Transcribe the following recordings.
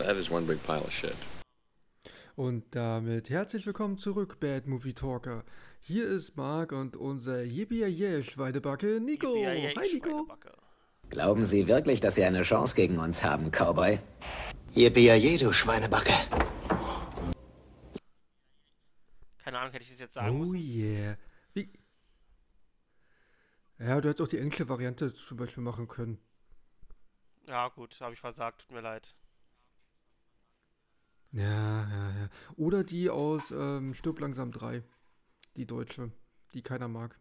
That is one big pile of shit. Und damit herzlich willkommen zurück, Bad Movie Talker. Hier ist Marc und unser yippie Schweinebacke Nico. Yippie-yay, Hi Nico. Glauben Sie wirklich, dass Sie eine Chance gegen uns haben, Cowboy? Yippie du Schweinebacke. Keine Ahnung, hätte ich das jetzt sagen Oh müssen. yeah. Wie? Ja, du hättest auch die englische Variante zum Beispiel machen können. Ja, gut, habe ich versagt, tut mir leid. Ja, ja, ja. Oder die aus ähm, Stirb langsam 3. Die deutsche, die keiner mag.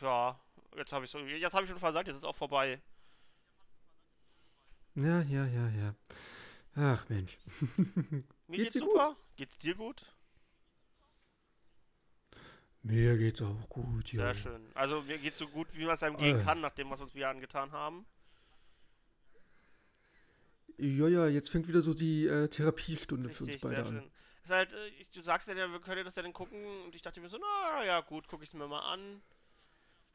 Ja, jetzt habe ich so, jetzt habe ich schon versagt, jetzt ist auch vorbei. Ja, ja, ja, ja. Ach Mensch. Mir Geht's geht's dir super. Geht's dir gut? Mir geht's auch gut, ja. Sehr schön. Also mir geht's so gut, wie man es einem gehen Äh. kann, nachdem was wir uns wieder angetan haben. Ja, ja, jetzt fängt wieder so die äh, Therapiestunde für uns Richtig, beide sehr an. schön. Ist halt, äh, ich, du sagst ja, wir können das ja dann gucken und ich dachte mir so, na ja, gut, gucke ich es mir mal an.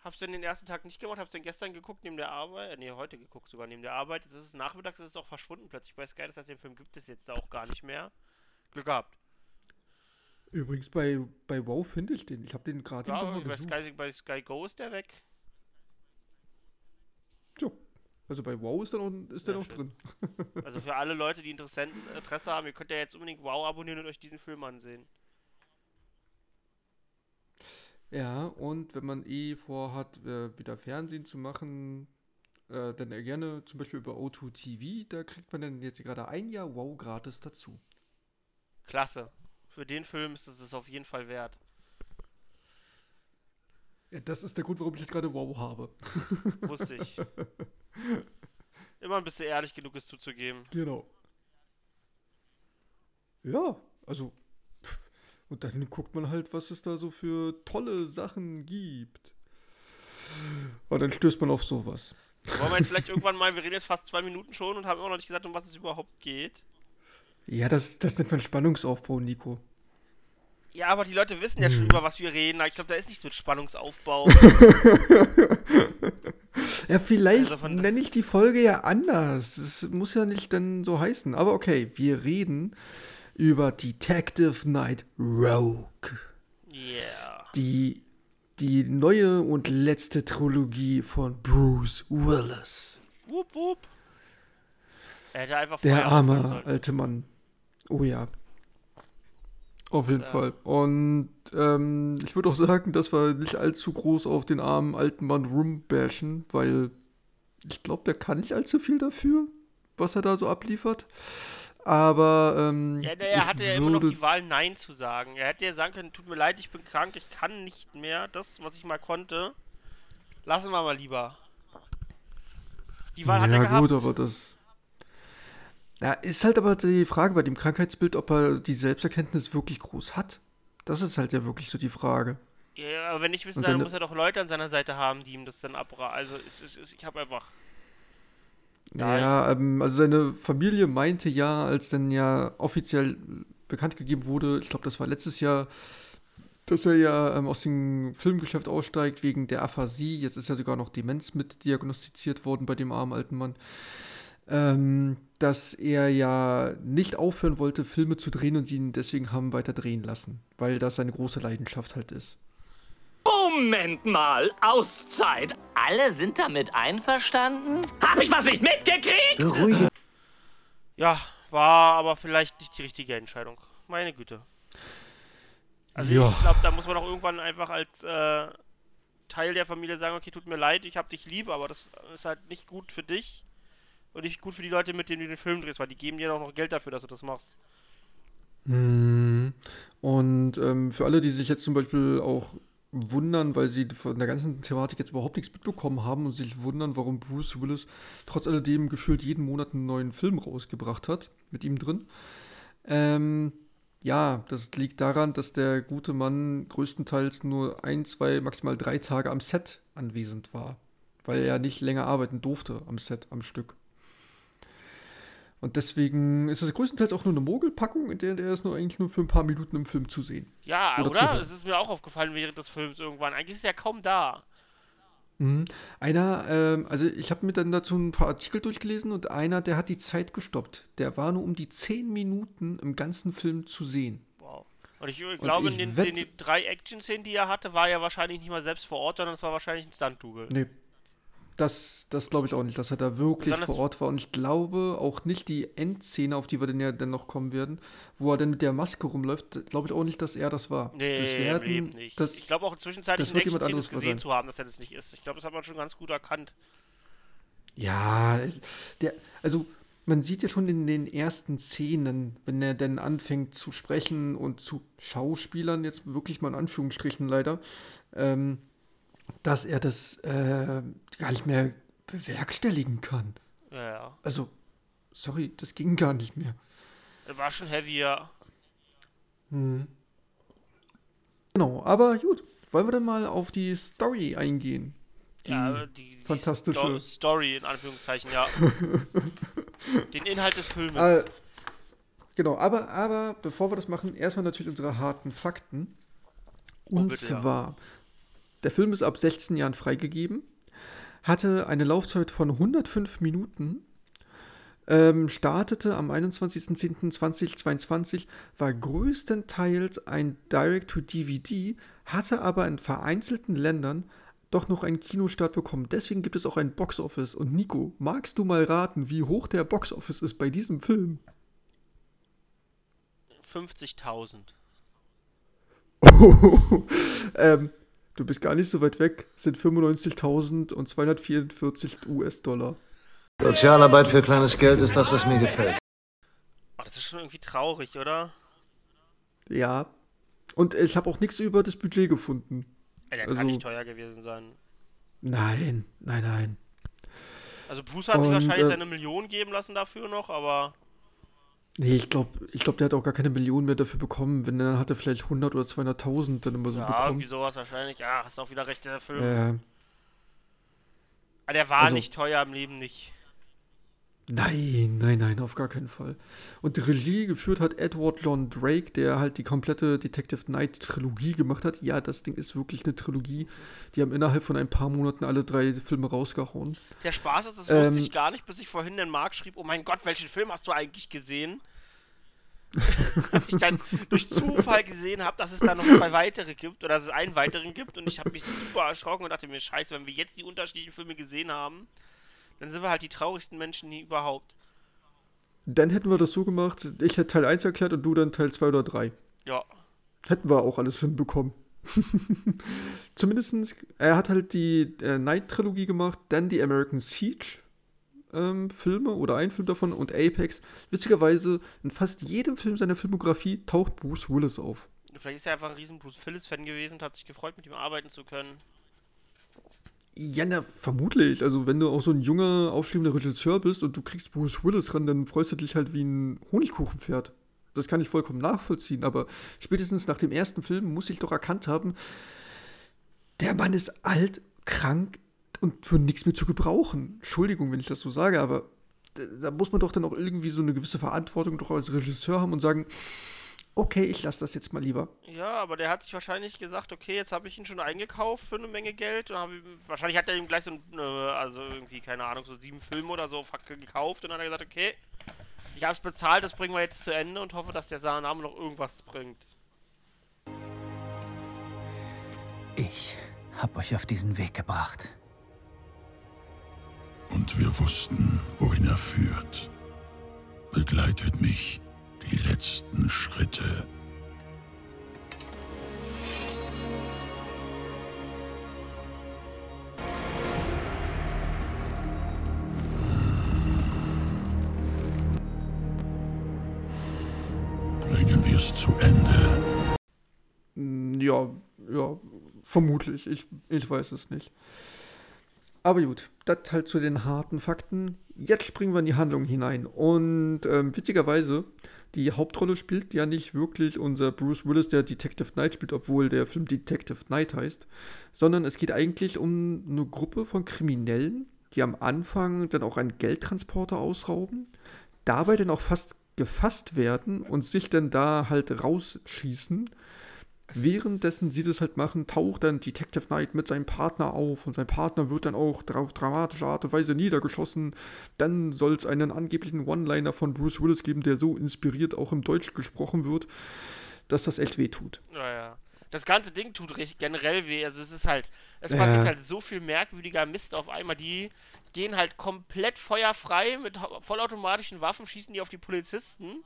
Hab's dann den ersten Tag nicht gemacht, hab's dann gestern geguckt neben der Arbeit, äh, nee, heute geguckt sogar neben der Arbeit. Jetzt ist es nachmittags, ist es auch verschwunden plötzlich bei Sky, das heißt, den Film gibt es jetzt da auch gar nicht mehr. Glück gehabt. Übrigens, bei, bei WoW finde ich den. Ich habe den gerade Ja, bei. Sky, bei Sky Go ist der weg. So. Also bei WoW ist der noch, ist der Sehr noch drin. Also für alle Leute, die Interesse haben, ihr könnt ja jetzt unbedingt Wow abonnieren und euch diesen Film ansehen. Ja, und wenn man eh vorhat, äh, wieder Fernsehen zu machen, äh, dann gerne zum Beispiel über O2 TV. Da kriegt man dann jetzt gerade ein Jahr WoW gratis dazu. Klasse. Für den Film ist es auf jeden Fall wert. Ja, das ist der Grund, warum ich jetzt gerade WoW habe. Wusste ich. Immer bist du ehrlich genug, es zuzugeben. Genau. Ja, also. Und dann guckt man halt, was es da so für tolle Sachen gibt. Und dann stößt man auf sowas. Wollen wir jetzt vielleicht irgendwann mal, wir reden jetzt fast zwei Minuten schon und haben immer noch nicht gesagt, um was es überhaupt geht. Ja, das, das nennt man Spannungsaufbau, Nico. Ja, aber die Leute wissen ja Hm. schon, über was wir reden. Ich glaube, da ist nichts mit Spannungsaufbau. Ja, vielleicht Also nenne ich die Folge ja anders. Es muss ja nicht dann so heißen. Aber okay, wir reden über Detective Knight Rogue. Yeah. Die, die neue und letzte Trilogie von Bruce Willis. Wupp, wupp. Er hätte einfach Der arme alte Mann. Oh ja. Auf jeden Ja. Fall. Und ähm, ich würde auch sagen, dass wir nicht allzu groß auf den armen alten Mann rumbashen, weil ich glaube, der kann nicht allzu viel dafür, was er da so abliefert. Aber ähm, Ja, der ich hatte ja immer noch die Wahl, Nein zu sagen. Er hätte ja sagen können, tut mir leid, ich bin krank, ich kann nicht mehr. Das, was ich mal konnte, lassen wir mal lieber. Die Wahl hat er ja, gehabt. gut, aber das. Ja, ist halt aber die Frage bei dem Krankheitsbild, ob er die Selbsterkenntnis wirklich groß hat. Das ist halt ja wirklich so die Frage. Ja, aber wenn nicht wissen, dann muss er doch Leute an seiner Seite haben, die ihm das dann abra... Also, es, es, ich habe einfach... Ja, Ja, ähm, also seine Familie meinte ja, als dann ja offiziell bekannt gegeben wurde, ich glaube, das war letztes Jahr, dass er ja ähm, aus dem Filmgeschäft aussteigt wegen der Aphasie. Jetzt ist ja sogar noch Demenz mit diagnostiziert worden bei dem armen alten Mann. Ähm, dass er ja nicht aufhören wollte, Filme zu drehen und sie ihn deswegen haben weiter drehen lassen, weil das seine große Leidenschaft halt ist. Moment mal, Auszeit. Alle sind damit einverstanden? Hab ich was nicht mitgekriegt? Beruhige Ja, war aber vielleicht nicht die richtige Entscheidung. Meine Güte. Also Ja. ich glaube, da muss man auch irgendwann einfach als äh, Teil der Familie sagen, okay, tut mir leid, ich hab dich lieb, aber das ist halt nicht gut für dich und nicht gut für die Leute, mit denen du den Film drehst, weil die geben dir auch noch Geld dafür, dass du das machst. Mhm. Und ähm, für alle, die sich jetzt zum Beispiel auch wundern, weil sie von der ganzen Thematik jetzt überhaupt nichts mitbekommen haben und sich wundern, warum Bruce Willis trotz alledem gefühlt jeden Monat einen neuen Film rausgebracht hat, mit ihm drin. Ähm, ja, das liegt daran, dass der gute Mann größtenteils nur ein, zwei, maximal drei Tage am Set anwesend war, weil er nicht länger arbeiten durfte am Set, am Stück. Und deswegen ist es größtenteils auch nur eine Mogelpackung, in der der ist nur eigentlich nur für ein paar Minuten im Film zu sehen. Ja, Oder oder? Es ist mir auch aufgefallen während des Films irgendwann. Eigentlich ist er kaum da. Mhm. Einer, ähm, also ich habe mir dann dazu ein paar Artikel durchgelesen und einer, der hat die Zeit gestoppt. Der war nur um die 10 Minuten im ganzen Film zu sehen. Wow. Und ich glaube, ich in den, den, den drei Action-Szenen, die er hatte, war er wahrscheinlich nicht mal selbst vor Ort, sondern es war wahrscheinlich ein Stunt-Double. Nee. Das, das glaube ich auch nicht, dass er da wirklich vor Ort war. Und ich glaube auch nicht die Endszene, auf die wir dann ja dann noch kommen werden, wo er dann mit der Maske rumläuft, glaube ich auch nicht, dass er das war. Nee, das werden, nicht. Das, ich glaube auch zwischenzeitlich das in wird jemand anderes gesehen sein. zu haben, dass er das nicht ist. Ich glaube, das hat man schon ganz gut erkannt. Ja, der, also man sieht ja schon in den ersten Szenen, wenn er dann anfängt zu sprechen und zu Schauspielern, jetzt wirklich mal in Anführungsstrichen leider, ähm, dass er das äh, gar nicht mehr bewerkstelligen kann. Ja, ja. Also, sorry, das ging gar nicht mehr. Er war schon heavier. Genau, aber gut, wollen wir dann mal auf die Story eingehen? Die ja, die, die fantastische. Sto Story, in Anführungszeichen, ja. Den Inhalt des Films. Äh, genau, aber, aber bevor wir das machen, erstmal natürlich unsere harten Fakten. Und Oh, bitte, ja. Der Film ist ab 16 Jahren freigegeben, hatte eine Laufzeit von 105 Minuten, ähm, startete am 21.10.2022, war größtenteils ein Direct-to-DVD, hatte aber in vereinzelten Ländern doch noch einen Kinostart bekommen. Deswegen gibt es auch ein Boxoffice. Und Nico, magst du mal raten, wie hoch der Boxoffice ist bei diesem Film? 50.000. ähm, du bist gar nicht so weit weg. Sind 95.000 und 244 US-Dollar. Sozialarbeit für kleines Geld ist das, was mir gefällt. Oh, das ist schon irgendwie traurig, oder? Ja. Und ich habe auch nichts über das Budget gefunden. Ey, der Also- kann nicht teuer gewesen sein. Nein, nein, nein. Also Bruce hat sich Und, wahrscheinlich äh, seine Million geben lassen dafür noch, aber Nee, ich glaube, ich glaub, der hat auch gar keine Millionen mehr dafür bekommen. Wenn, dann hat er vielleicht 100 oder 200.000 dann immer so ja, bekommen. irgendwie sowas wahrscheinlich. Ja, hast auch wieder recht, der Film. Äh, Aber der war also- nicht teuer im Leben nicht. Nein, nein, nein, auf gar keinen Fall. Und die Regie geführt hat Edward John Drake, der halt die komplette Detective Knight Trilogie gemacht hat. Ja, das Ding ist wirklich eine Trilogie. Die haben innerhalb von ein paar Monaten alle drei Filme rausgehauen. Der Spaß ist, das Ähm, wusste ich gar nicht, bis ich vorhin den Marc schrieb, oh mein Gott, welchen Film hast du eigentlich gesehen? Hab ich dann durch Zufall gesehen habe, dass es da noch zwei weitere gibt oder dass es einen weiteren gibt und ich habe mich super erschrocken und dachte mir, scheiße, wenn wir jetzt die unterschiedlichen Filme gesehen haben, dann sind wir halt die traurigsten Menschen nie überhaupt. Dann hätten wir das so gemacht, ich hätte Teil 1 erklärt und du dann Teil 2 oder 3. Ja, Hätten wir auch alles hinbekommen. Zumindestens, er hat halt die äh, Night-Trilogie gemacht, dann die American Siege ähm, Filme oder ein Film davon und Apex. Witzigerweise, in fast jedem Film seiner Filmografie taucht Bruce Willis auf. vielleicht ist er einfach ein riesen Bruce Phillips-Fan gewesen und hat sich gefreut, mit ihm arbeiten zu können. Ja, na, vermutlich. Also, wenn du auch so ein junger, aufstrebender Regisseur bist und du kriegst Bruce Willis ran, dann freust du dich halt wie ein Honigkuchenpferd. Das kann ich vollkommen nachvollziehen, aber spätestens nach dem ersten Film muss ich doch erkannt haben, der Mann ist alt, krank und für nichts mehr zu gebrauchen. Entschuldigung, wenn ich das so sage, aber da, muss man doch dann auch irgendwie so eine gewisse Verantwortung doch als Regisseur haben und sagen, okay, ich lasse das jetzt mal lieber. Ja, aber der hat sich wahrscheinlich gesagt, okay, jetzt habe ich ihn schon eingekauft für eine Menge Geld. Und wahrscheinlich hat er ihm gleich so, ein, äh, also irgendwie, keine Ahnung, so sieben Filme oder so gekauft. Und dann hat er gesagt, okay, ich habe es bezahlt, das bringen wir jetzt zu Ende und hoffe, dass der Name noch irgendwas bringt. Ich hab euch auf diesen Weg gebracht. Und wir wussten, wohin er führt. Begleitet mich die letzten Schritte. Bringen wir es zu Ende. Mm, Ja, ja, vermutlich. Ich, ich weiß es nicht. Aber gut, das halt zu den harten Fakten. Jetzt springen wir in die Handlung hinein. Und ähm, witzigerweise, die Hauptrolle spielt ja nicht wirklich unser Bruce Willis, der Detective Knight spielt, obwohl der Film Detective Knight heißt, sondern es geht eigentlich um eine Gruppe von Kriminellen, die am Anfang dann auch einen Geldtransporter ausrauben, dabei dann auch fast gefasst werden und sich dann da halt rausschießen währenddessen sie das halt machen, taucht dann Detective Knight mit seinem Partner auf und sein Partner wird dann auch auf dramatische Art und Weise niedergeschossen. Dann soll es einen angeblichen One-Liner von Bruce Willis geben, der so inspiriert auch im Deutsch gesprochen wird, dass das echt weh tut. Naja. Das ganze Ding tut recht generell weh. Also es ist halt, es Ja. passiert halt so viel merkwürdiger Mist auf einmal. Die gehen halt komplett feuerfrei mit vollautomatischen Waffen, schießen die auf die Polizisten.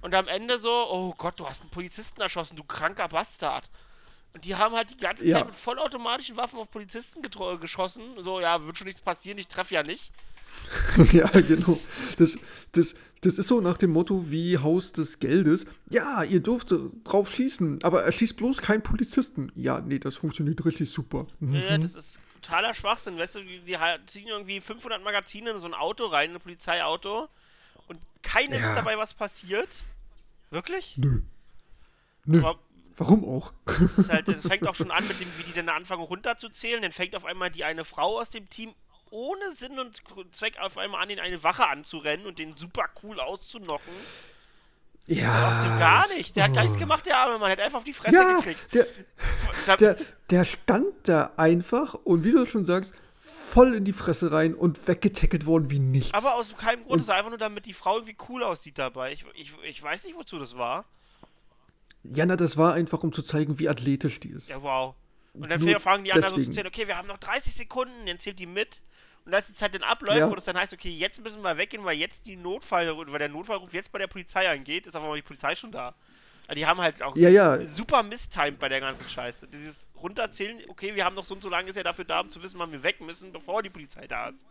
Und am Ende so, oh Gott, du hast einen Polizisten erschossen, du kranker Bastard. Und die haben halt die ganze Ja. Zeit mit vollautomatischen Waffen auf Polizisten getro- geschossen. So, ja, wird schon nichts passieren, ich treffe ja nicht. ja, genau. Das, das, das ist so nach dem Motto wie Haus des Geldes. Ja, ihr dürft äh, drauf schießen, aber erschießt bloß keinen Polizisten. Ja, nee, das funktioniert richtig super. Mhm. Ja, das ist totaler Schwachsinn. Weißt du, die, die ziehen irgendwie 500 Magazine in so ein Auto rein, ein Polizeiauto. Und keinem Ja. ist dabei was passiert. Wirklich? Nö. Nö. Aber Warum auch? es, halt, fängt auch schon an mit dem, wie die dann anfangen runterzuzählen. Dann fängt auf einmal die eine Frau aus dem Team ohne Sinn und Zweck auf einmal an, in eine Wache anzurennen und den super cool auszunocken. Ja. Aus dem gar nicht. Der hat gar nichts gemacht, der arme Mann. Hat einfach auf die Fresse Ja, gekriegt. der, der, der stand da einfach und wie du schon sagst, voll in die Fresse rein und weggetackelt worden wie nichts. aber aus keinem Grund. Es war einfach nur, damit die Frau irgendwie cool aussieht dabei. Ich, ich, ich weiß nicht, wozu das war. ja, na, das war einfach, um zu zeigen, wie athletisch die ist. Ja, wow. Und dann Nur fangen die anderen so zu deswegen. zählen, okay, wir haben noch 30 Sekunden, dann zählt die mit. Und als die Zeit dann abläuft, Ja. wo das dann heißt, okay, jetzt müssen wir weggehen, weil jetzt die Notfall, weil der Notfallruf jetzt bei der Polizei eingeht, ist aber mal die Polizei schon da. Also die haben halt auch Ja, ja. super mistimed bei der ganzen Scheiße. Dieses runterzählen, okay, wir haben noch so und so lange ist ja dafür da, um zu wissen, wann wir weg müssen, bevor die Polizei da ist.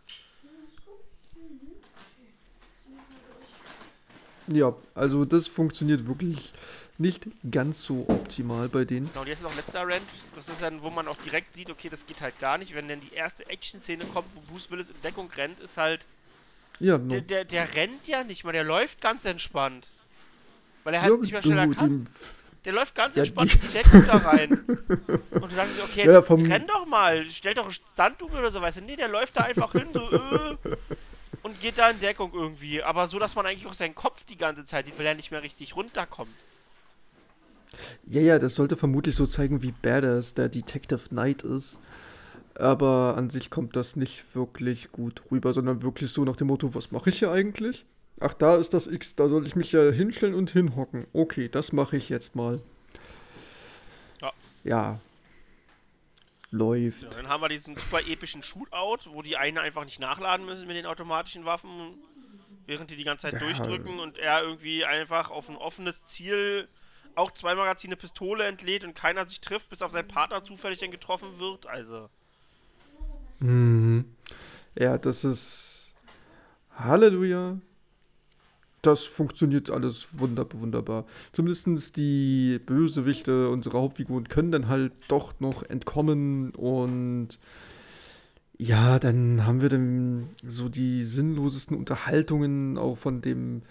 Ja, also das funktioniert wirklich nicht ganz so optimal bei denen. Genau, und jetzt noch letzter Rant. Das ist dann, wo man auch direkt sieht, okay, das geht halt gar nicht. Wenn dann die erste Action-Szene kommt, wo Bruce Willis in Deckung rennt, ist halt Ja, no. Der, der, der rennt ja nicht mal, der läuft ganz entspannt. Weil er ja, halt nicht mehr schneller du, kann. dem- Der läuft ganz Ja, entspannt in die Deckung da rein. Und du sagst, okay, jetzt Ja, vom- renn doch mal, stell doch einen Stunt-Double oder so, weißt du. Nee, der läuft da einfach hin, so, äh, und geht da in Deckung irgendwie. Aber so, dass man eigentlich auch seinen Kopf die ganze Zeit sieht, weil er nicht mehr richtig runterkommt. Ja, ja, das sollte vermutlich so zeigen, wie badass der Detective Knight ist. Aber an sich kommt das nicht wirklich gut rüber, sondern wirklich so nach dem Motto, was mache ich hier eigentlich? Ach, da ist das X, da soll ich mich ja hinstellen und hinhocken. Okay, das mache ich jetzt mal. Ja. Ja. Läuft. Ja, dann haben wir diesen super epischen Shootout, wo die einen einfach nicht nachladen müssen mit den automatischen Waffen, während die die ganze Zeit Ja. durchdrücken und er irgendwie einfach auf ein offenes Ziel auch zwei Magazine Pistole entlädt und keiner sich trifft, bis auf seinen Partner zufällig dann getroffen wird. Also, Mhm. Ja, das ist. Halleluja. Das funktioniert alles wunderbar, wunderbar. Zumindest die Bösewichte, unsere Hauptfiguren, können dann halt doch noch entkommen und ja, dann haben wir dann so die sinnlosesten Unterhaltungen auch von dem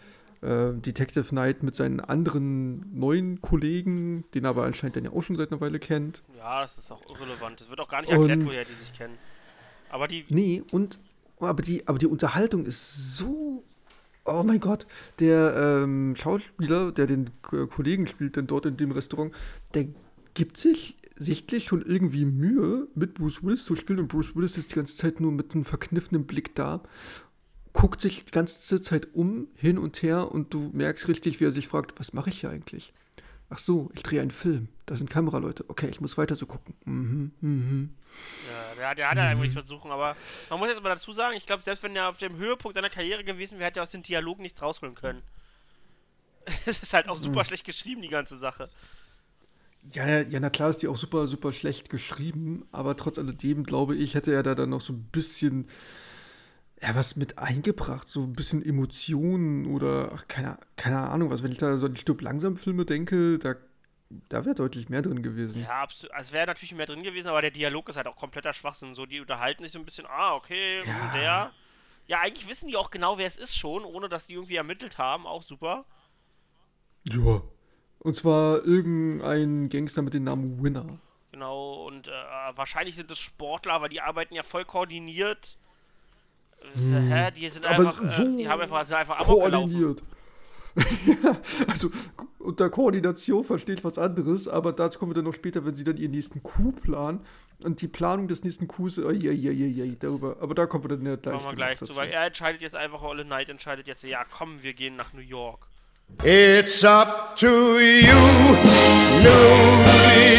äh, Detective Knight mit seinen anderen neuen Kollegen, den er aber anscheinend dann ja auch schon seit einer Weile kennt. ja, das ist auch irrelevant. Es wird auch gar nicht erklärt, Und- woher die sich kennen. Aber die, Nee, und aber die, aber die Unterhaltung ist so. Oh mein Gott, der ähm, Schauspieler, der den K Kollegen spielt, denn dort in dem Restaurant, der gibt sich sichtlich schon irgendwie Mühe, mit Bruce Willis zu spielen. Und Bruce Willis ist die ganze Zeit nur mit einem verkniffenen Blick da, guckt sich die ganze Zeit um, hin und her, und du merkst richtig, wie er sich fragt, was mache ich hier eigentlich? Ach so, ich drehe einen Film. Da sind Kameraleute. Okay, ich muss weiter so gucken. Mhm, mhm. Ja, der, der hat ja eigentlich nichts versuchen, aber man muss jetzt mal dazu sagen, ich glaube, selbst wenn er auf dem Höhepunkt seiner Karriere gewesen wäre, hätte er aus dem Dialog nichts rausholen können. Es ist halt auch super schlecht geschrieben, die ganze Sache. Ja, ja, na klar ist die auch super, super schlecht geschrieben, aber trotz alledem, glaube ich, hätte er da dann noch so ein bisschen ja, was mit eingebracht, so ein bisschen Emotionen oder ach, keine, keine Ahnung was. Wenn ich da so an die Stück langsam Filme denke, da, da wäre deutlich mehr drin gewesen. Ja, absolut. Also wäre natürlich mehr drin gewesen, aber der Dialog ist halt auch kompletter Schwachsinn. So, die unterhalten sich so ein bisschen, ah, okay, Ja. und der. Ja, eigentlich wissen die auch genau, wer es ist schon, ohne dass die irgendwie ermittelt haben, auch super. Ja. Und zwar irgendein Gangster mit dem Namen Winner. Genau, und äh, wahrscheinlich sind es Sportler, weil die arbeiten ja voll koordiniert. Äh, Hä? Die sind Hm. Aber einfach, so äh, die haben einfach, sind einfach. Koordiniert. Also unter Koordination versteht was anderes, aber dazu kommen wir dann noch später, wenn sie dann ihren nächsten Coup planen. Und die Planung des nächsten Coups, ja, ja, ja, ja, darüber, aber da kommen wir dann ja gleich, Kommen wir gleich dazu. zu, weil er entscheidet jetzt einfach, Olle Knight entscheidet jetzt, ja komm, wir gehen nach New York. It's up to you, New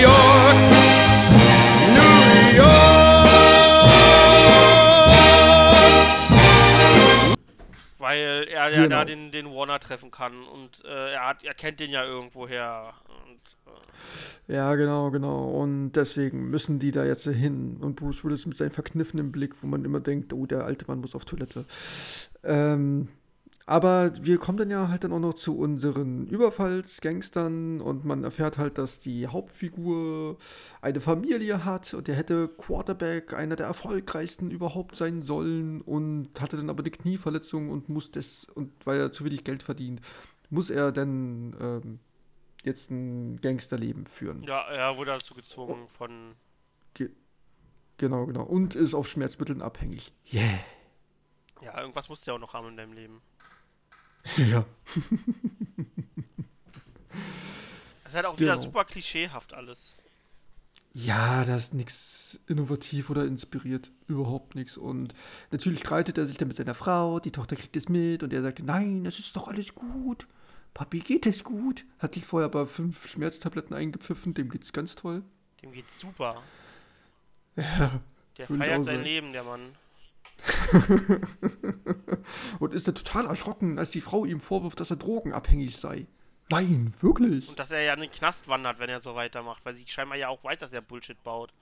York, Weil er ja Genau. da den, den Warner treffen kann und äh, er, hat, er kennt den ja irgendwoher. Und, äh, Ja, genau, genau. Und deswegen müssen die da jetzt hin. Und Bruce Willis mit seinem verkniffenen Blick, wo man immer denkt, oh, der alte Mann muss auf Toilette. Ähm, aber wir kommen dann ja halt dann auch noch zu unseren Überfallsgangstern und man erfährt halt, dass die Hauptfigur eine Familie hat und der hätte Quarterback, einer der erfolgreichsten überhaupt sein sollen und hatte dann aber eine Knieverletzung und muss das, und weil er zu wenig Geld verdient, muss er dann ähm, jetzt ein Gangsterleben führen. ja, er wurde dazu gezwungen von. Genau, genau. Und ist auf Schmerzmitteln abhängig. Yeah. Ja, irgendwas musst du ja auch noch haben in deinem Leben. Ja. Das ist halt auch wieder Genau. super klischeehaft alles. Ja, da ist nichts innovativ oder inspiriert. Überhaupt nichts. Und natürlich streitet er sich dann mit seiner Frau. Die Tochter kriegt es mit und er sagt, nein, es ist doch alles gut. Papi, geht es gut? Hat sich vorher aber fünf Schmerztabletten eingepfiffen. Dem geht's ganz toll. Dem geht's super. Ja. Der feiert sein. Leben, der Mann. Und ist dann total erschrocken, als die Frau ihm vorwirft, dass er drogenabhängig sei. Nein, wirklich. Und dass er ja in den Knast wandert, wenn er so weitermacht, weil sie scheinbar ja auch weiß, dass er Bullshit baut.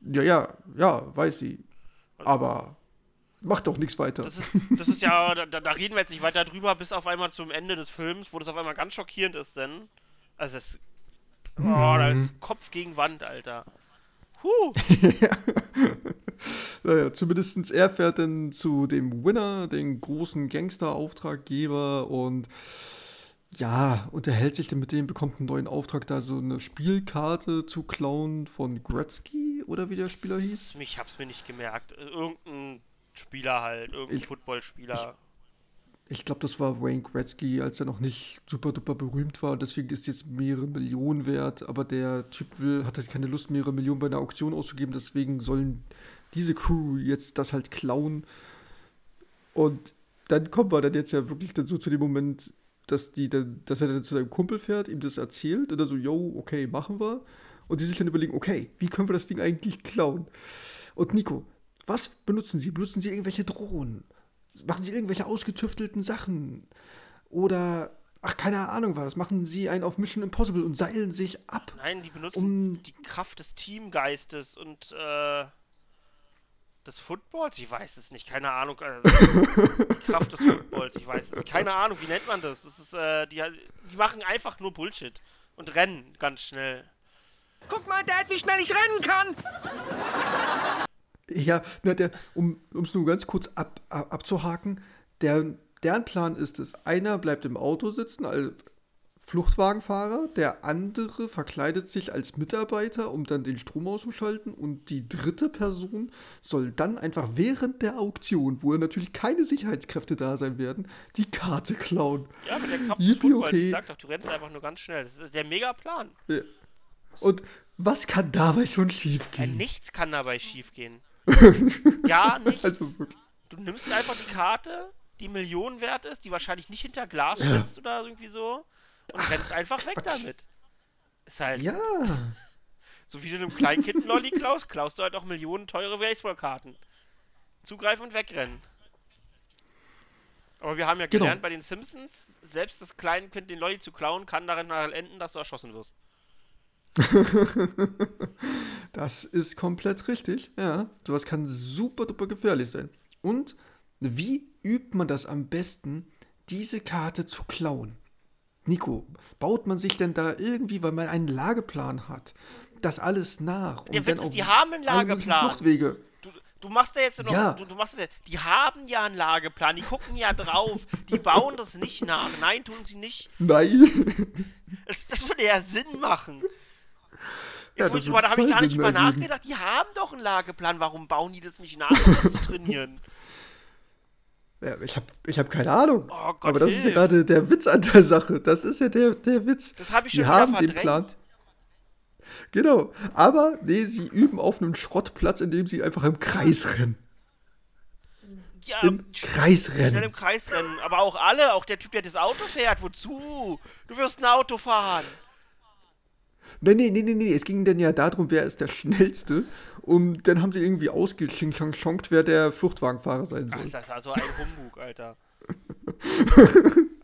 Ja, ja, ja, weiß sie. Aber macht doch nichts weiter. Das ist, das ist ja, da, da reden wir jetzt nicht weiter drüber, bis auf einmal zum Ende des Films, wo das auf einmal ganz schockierend ist, denn. Also es. Oh, da, Kopf gegen Wand, Alter. Huh. Naja, zumindest er fährt dann zu dem Winner, den großen Gangster-Auftraggeber und ja, unterhält sich dann mit dem, bekommt einen neuen Auftrag, da so eine Spielkarte zu klauen von Gretzky oder wie der Spieler hieß. Ich hab's mir nicht gemerkt. Äh, Irgendein Spieler halt, irgendein Ich- Footballspieler. Ich glaube, das war Wayne Gretzky, als er noch nicht super duper berühmt war. Deswegen ist jetzt mehrere Millionen wert. Aber der Typ will, hat halt keine Lust, mehrere Millionen bei einer Auktion auszugeben. Deswegen sollen diese Crew jetzt das halt klauen. Und dann kommen wir dann jetzt ja wirklich dann so zu dem Moment, dass, die dann, dass er dann zu seinem Kumpel fährt, ihm das erzählt. Und dann so, yo, okay, machen wir. Und die sich dann überlegen, okay, wie können wir das Ding eigentlich klauen? Und Nico, was benutzen Sie? Benutzen Sie irgendwelche Drohnen? Machen Sie irgendwelche ausgetüftelten Sachen? Oder, ach, keine Ahnung was, machen Sie einen auf Mission Impossible und seilen sich ab? Nein, die benutzen Um- die Kraft des Teamgeistes und äh, des Footballs? Ich weiß es nicht, keine Ahnung. Die Kraft des Footballs, ich weiß es nicht. Keine Ahnung, wie nennt man das? Das ist, äh, die, die machen einfach nur Bullshit und rennen ganz schnell. Guck mal, Dad, wie schnell ich rennen kann. Ja, na, der, um es nur ganz kurz ab, ab, abzuhaken, der, deren Plan ist es, einer bleibt im Auto sitzen als Fluchtwagenfahrer, der andere verkleidet sich als Mitarbeiter, um dann den Strom auszuschalten und die dritte Person soll dann einfach während der Auktion, wo natürlich keine Sicherheitskräfte da sein werden, die Karte klauen. Ja, mit der des Yippie, Footballs. okay. Ich sag doch, du rennst einfach nur ganz schnell. Das ist der Mega-Plan. Ja. Und was kann dabei schon schiefgehen? nichts kann dabei schiefgehen. Gar nichts. Also wirklich. Du nimmst einfach die Karte, die Millionen wert ist, die wahrscheinlich nicht hinter Glas Ja. sitzt oder irgendwie so, und rennst einfach weg damit. Ist halt Ja. so wie du einem kleinen Kind einen Lolli klaust, klaust du halt auch Millionen teure Baseballkarten. Zugreifen und wegrennen. Aber wir haben ja Genau. gelernt bei den Simpsons, selbst das kleine Kind den Lolli zu klauen, kann darin mal enden, dass du erschossen wirst. Das ist komplett richtig. Ja, sowas kann super duper gefährlich sein. Und wie übt man das am besten, diese Karte zu klauen? Nico, baut man sich denn da irgendwie, weil man einen Lageplan hat, das alles nach? Und dann ist, die haben einen Lageplan. Fluchtwege. Du, du machst da jetzt noch, Ja. du, du machst das, die haben ja einen Lageplan, die gucken ja drauf, die bauen das nicht nach. Nein, tun sie nicht. Nein. Das, das würde ja Sinn machen. Ja, Jetzt wo das ich drüber, da habe ich gar nicht drüber nachgedacht. Die haben doch einen Lageplan. Warum bauen die das nicht nach, um das zu trainieren? Ja, ich habe ich hab keine Ahnung. Oh Gott, Aber das ist ja hilf. gerade der Witz an der Sache. Das ist ja der, der Witz. Das habe ich Die schon wieder haben den. Plan. Genau. Aber nee, sie üben auf einem Schrottplatz, in dem sie einfach im Kreis rennen. Ja, Im Kreis schnell rennen. im Kreis rennen. Aber auch alle, auch der Typ, der das Auto fährt. Wozu? Du wirst ein Auto fahren. Nee, nee, nee, nee, nee. Es ging dann ja darum, wer ist der Schnellste. Und dann haben sie irgendwie ausgeschonkt, wer der Fluchtwagenfahrer sein Ach, soll. das ist also ein Humbug, Alter.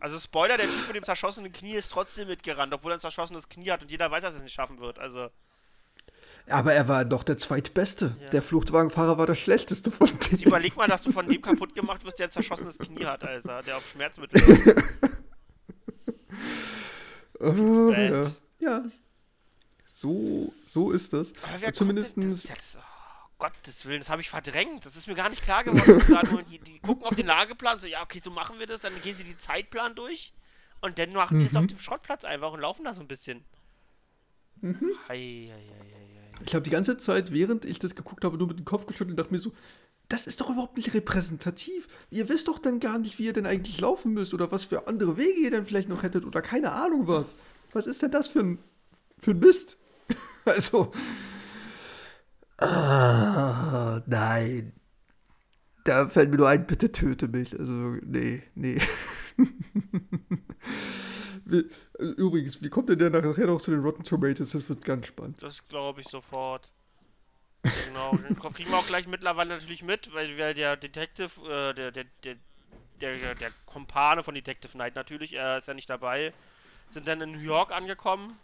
Also Spoiler, der Typ mit dem zerschossenen Knie ist trotzdem mitgerannt, obwohl er ein zerschossenes Knie hat und jeder weiß, dass er es nicht schaffen wird. Also, Aber er war doch der zweitbeste. Der Fluchtwagenfahrer war der schlechteste von jetzt denen. überleg mal, dass du von dem kaputt gemacht wirst, der ein zerschossenes Knie hat, Alter. Der auf Schmerzmittel ist. Oh, ja. ja. So, so ist das. Aber wer denn das, ja, das, oh, Gottes Willen, das habe ich verdrängt. Das ist mir gar nicht klar geworden. die, die gucken auf den Lageplan, so, ja, okay, so machen wir das. Dann gehen sie den Zeitplan durch. Und dann machen die das auf dem Schrottplatz einfach und laufen da so ein bisschen. Hei, hei, hei, hei. Ich habe die ganze Zeit, während ich das geguckt habe, nur mit dem Kopf geschüttelt und dachte mir so, das ist doch überhaupt nicht repräsentativ. Ihr wisst doch dann gar nicht, wie ihr denn eigentlich laufen müsst oder was für andere Wege ihr denn vielleicht noch hättet oder keine Ahnung was. Was ist denn das für ein, für ein Mist? also. Ah, nein. Da fällt mir nur ein, bitte töte mich. Also, nee, nee. Wie- Übrigens, wie kommt denn der nachher noch zu den Rotten Tomatoes? Das wird ganz spannend. Das glaube ich sofort. Genau, den kriegen wir auch gleich mittlerweile natürlich mit, weil der Detective, äh, der, der, der, der, der, Kumpane von Detective Knight natürlich, er ist ja nicht dabei, sind dann in New York angekommen.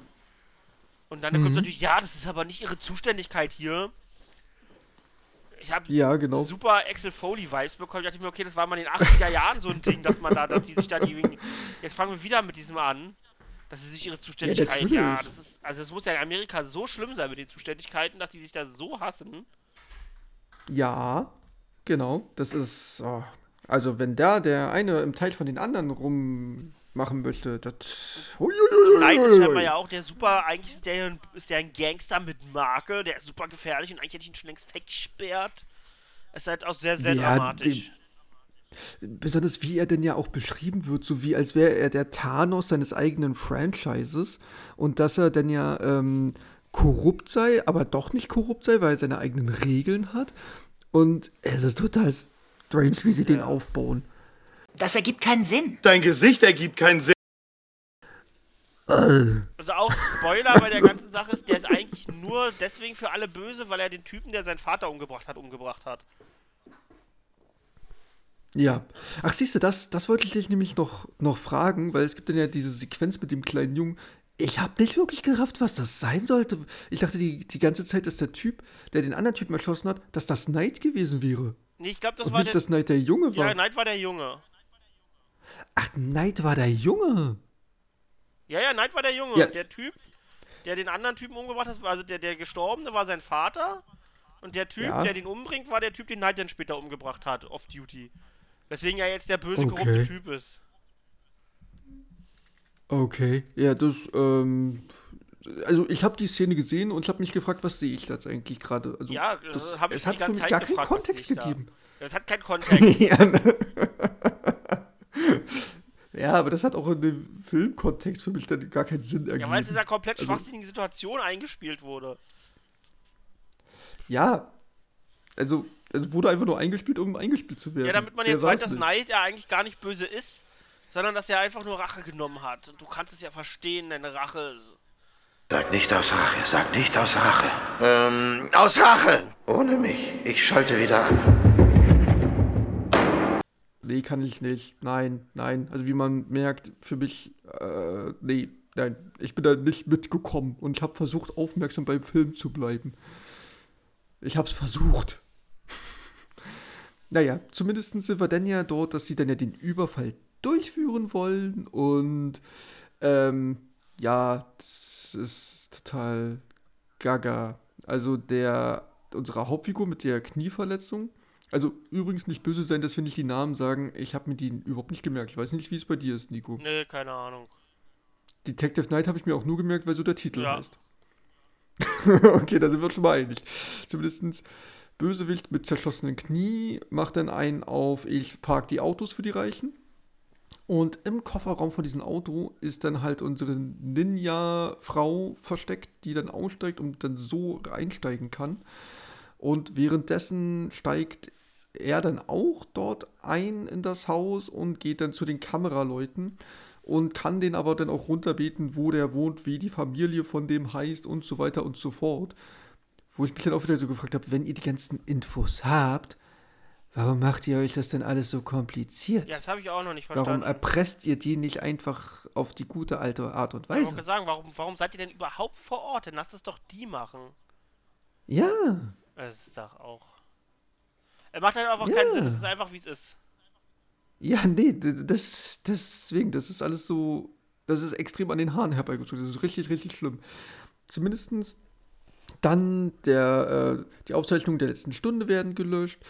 Und dann kommt natürlich, ja, das ist aber nicht ihre Zuständigkeit hier. Ich habe Ja, genau. super Axel Foley Vibes bekommen. Ich dachte mir, okay, das war mal in den 80er Jahren so ein Ding, dass man da, dass die sich dann irgendwie. Jetzt fangen wir wieder mit diesem an. Das ist nicht ihre Zuständigkeit. Ja, natürlich. das ist. Also es muss ja in Amerika so schlimm sein mit den Zuständigkeiten, dass die sich da so hassen. Ja, genau. Das ist. oh, also, wenn da der eine im Teil von den anderen rummachen möchte, das. Huiuiuiui. Knight ist scheinbar ja auch der super, eigentlich ist der, ein- ist der ein Gangster mit Marke, der ist super gefährlich und eigentlich hätte ich ihn schon längst weggesperrt. Es ist halt auch sehr, sehr Ja, dramatisch. Besonders wie er denn ja auch beschrieben wird, so wie als wäre er der Thanos seines eigenen Franchises und dass er dann ja ähm, korrupt sei, aber doch nicht korrupt sei, weil er seine eigenen Regeln hat. Und es ist total strange, wie sie den aufbauen. Das ergibt keinen Sinn. Dein Gesicht ergibt keinen Sinn. Also auch Spoiler bei der ganzen Sache ist, der ist eigentlich nur deswegen für alle böse, weil er den Typen, der seinen Vater umgebracht hat, umgebracht hat. Ja. Ach, siehst du, das, das wollte ich dich nämlich noch, noch fragen, weil es gibt dann ja diese Sequenz mit dem kleinen Jungen. Ich habe nicht wirklich gerafft, was das sein sollte. Ich dachte die, die ganze Zeit, dass der Typ, der den anderen Typen erschossen hat, dass das Knight gewesen wäre. Nee, ich glaube, das Und war nicht, der. dass Knight der Junge war. Ja, Knight war der Junge. Ach, Knight war der Junge. Ja, ja, Knight war der Junge. Ja. Und der Typ, der den anderen Typen umgebracht hat, also der, der Gestorbene war sein Vater. Und der Typ, Ja. der den umbringt, war der Typ, den Knight dann später umgebracht hat, off-duty. Weswegen er jetzt der böse, Okay. korrupte Typ ist. Okay. Ja, das, ähm. Also, ich habe die Szene gesehen und ich habe mich gefragt, was sehe ich da jetzt eigentlich gerade? Also, Ja, das, das habe ich es die hat für ganze mich Zeit gar keinen gefragt, was Kontext ich da? gegeben. Das hat keinen Kontext. ja, ne? Ja, aber das hat auch in dem Filmkontext für mich dann gar keinen Sinn ergeben. ja, weil es in einer komplett Also- schwachsinnigen Situation eingespielt wurde. Ja. Also, es wurde einfach nur eingespielt, um eingespielt zu werden. Ja, damit man jetzt weiß, dass. Knight ja eigentlich gar nicht böse ist, sondern dass er einfach nur Rache genommen hat. Und du kannst es ja verstehen, deine Rache. Sag nicht aus Rache, sag nicht aus Rache. Ähm, aus Rache! Ohne mich. Ich schalte wieder ab. Nee, kann ich nicht. Nein, nein. Also wie man merkt, für mich, äh, nee, nein. Ich bin da nicht mitgekommen und habe versucht, aufmerksam beim Film zu bleiben. Ich hab's versucht. naja, zumindest sind wir dann ja dort, dass sie dann ja den Überfall durchführen wollen und ähm, ja, das ist total gaga. Also der, unsere Hauptfigur mit der Knieverletzung, also übrigens nicht böse sein, dass wir nicht die Namen sagen. Ich habe mir die überhaupt nicht gemerkt. Ich weiß nicht, wie es bei dir ist, Nico. Nee, keine Ahnung. Detective Knight habe ich mir auch nur gemerkt, weil so der Titel Ja. heißt. okay, da sind wir uns schon mal einig. Zumindest Bösewicht mit zerschlossenen Knie macht dann einen auf, ich park die Autos für die Reichen. Und im Kofferraum von diesem Auto ist dann halt unsere Ninja-Frau versteckt, die dann aussteigt und dann so einsteigen kann. Und währenddessen steigt er dann auch dort ein in das Haus und geht dann zu den Kameraleuten und kann den aber dann auch runterbeten, wo der wohnt, wie die Familie von dem heißt und so weiter und so fort. Wo ich mich dann auch wieder so gefragt habe, wenn ihr die ganzen Infos habt, warum macht ihr euch das denn alles so kompliziert? Ja, das habe ich auch noch nicht warum verstanden. erpresst ihr die nicht einfach auf die gute alte Art und Ich wollte Weise? sagen, warum, warum seid ihr denn überhaupt vor Ort? Dann lasst es doch die machen. Ja, Das ist doch auch. Er macht halt einfach Ja. keinen Sinn, es ist einfach wie es ist. ja, nee, das, deswegen, das ist alles so, das ist extrem an den Haaren herbeigezogen. Das ist richtig, richtig schlimm. Zumindestens dann der, äh, die Aufzeichnungen der letzten Stunde werden gelöscht.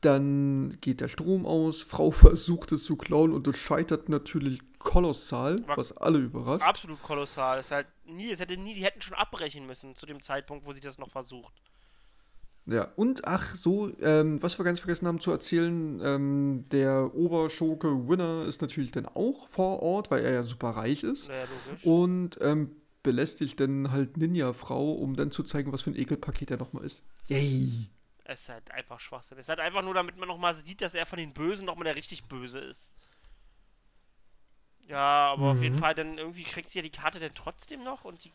Dann geht der Strom aus. Frau versucht es zu klauen und es scheitert natürlich kolossal, War- was alle überrascht. Absolut kolossal. Es halt nie, es hätte nie, die hätten schon abbrechen müssen zu dem Zeitpunkt, wo sie das noch versucht. Ja, und ach so, ähm, was wir ganz vergessen haben zu erzählen, ähm, der Oberschurke Winner ist natürlich dann auch vor Ort, weil er ja super reich ist. Naja, logisch. Und ähm, belästigt dann halt Ninja-Frau, um dann zu zeigen, was für ein Ekelpaket er nochmal ist. Yay! Es ist halt einfach Schwachsinn. Es ist halt einfach nur, damit man nochmal sieht, dass er von den Bösen nochmal der richtig Böse ist. Ja, aber auf jeden Mhm. Fall, dann irgendwie kriegt sie ja die Karte dann trotzdem noch und die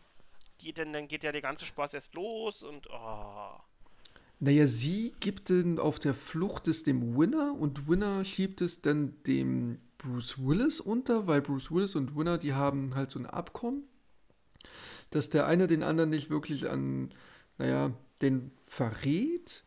geht dann, dann geht ja der ganze Spaß erst los und oh. Naja, sie gibt dann auf der Flucht es dem Winner und Winner schiebt es dann dem Bruce Willis unter, weil Bruce Willis und Winner, die haben halt so ein Abkommen, dass der eine den anderen nicht wirklich an, naja, den verrät.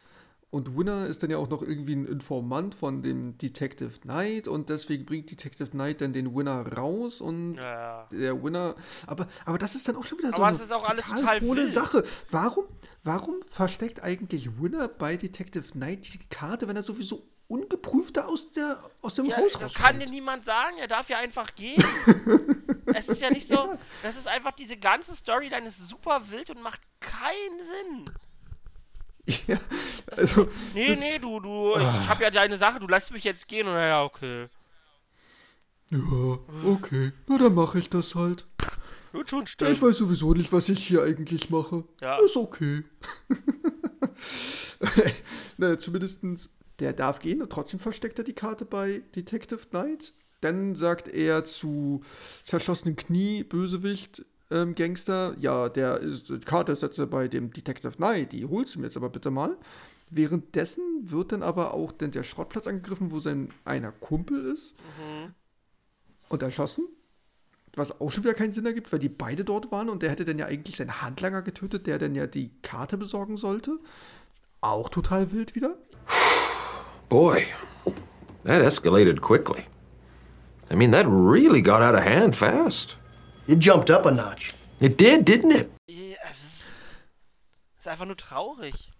Und Winner ist dann ja auch noch irgendwie ein Informant von dem Detective Knight und deswegen bringt Detective Knight dann den Winner raus und Ja. der Winner. Aber, aber das ist dann auch schon wieder so Aber eine ist auch alles total hohle. Sache. Warum, warum versteckt eigentlich Winner bei Detective Knight diese Karte, wenn er sowieso ungeprüfter aus, der, aus dem Ja, Haus das kann dir rauskommt? niemand sagen, er darf ja einfach gehen. es ist ja nicht so, das ist einfach, diese ganze Storyline ist super wild und macht keinen Sinn. Ja, also, Nee, das- nee, du, du, ich hab ja deine Sache, du lässt mich jetzt gehen und naja, okay. ja, okay, na dann mache ich das halt. Wird schon Ja, stimmen. ich weiß sowieso nicht, was ich hier eigentlich mache. Ja. Ist okay. naja, zumindestens, der darf gehen und trotzdem versteckt er die Karte bei Detective Knight. Dann sagt er zu zerschlossenen Knie, Bösewicht, ähm, Gangster, ja, der ist, die Karte ist jetzt bei dem Detective Knight, die holst du mir jetzt aber bitte mal. Währenddessen wird dann aber auch dann der Schrottplatz angegriffen, wo sein einer Kumpel ist und erschossen. Was auch schon wieder keinen Sinn ergibt, weil die beide dort waren und der hätte dann ja eigentlich seinen Handlanger getötet, der dann ja die Karte besorgen sollte. Auch total wild wieder. Boy, that escalated quickly. I mean, that really got out of hand fast. It jumped up a notch. It did, didn't it? Ja, Es ist, es ist einfach nur traurig.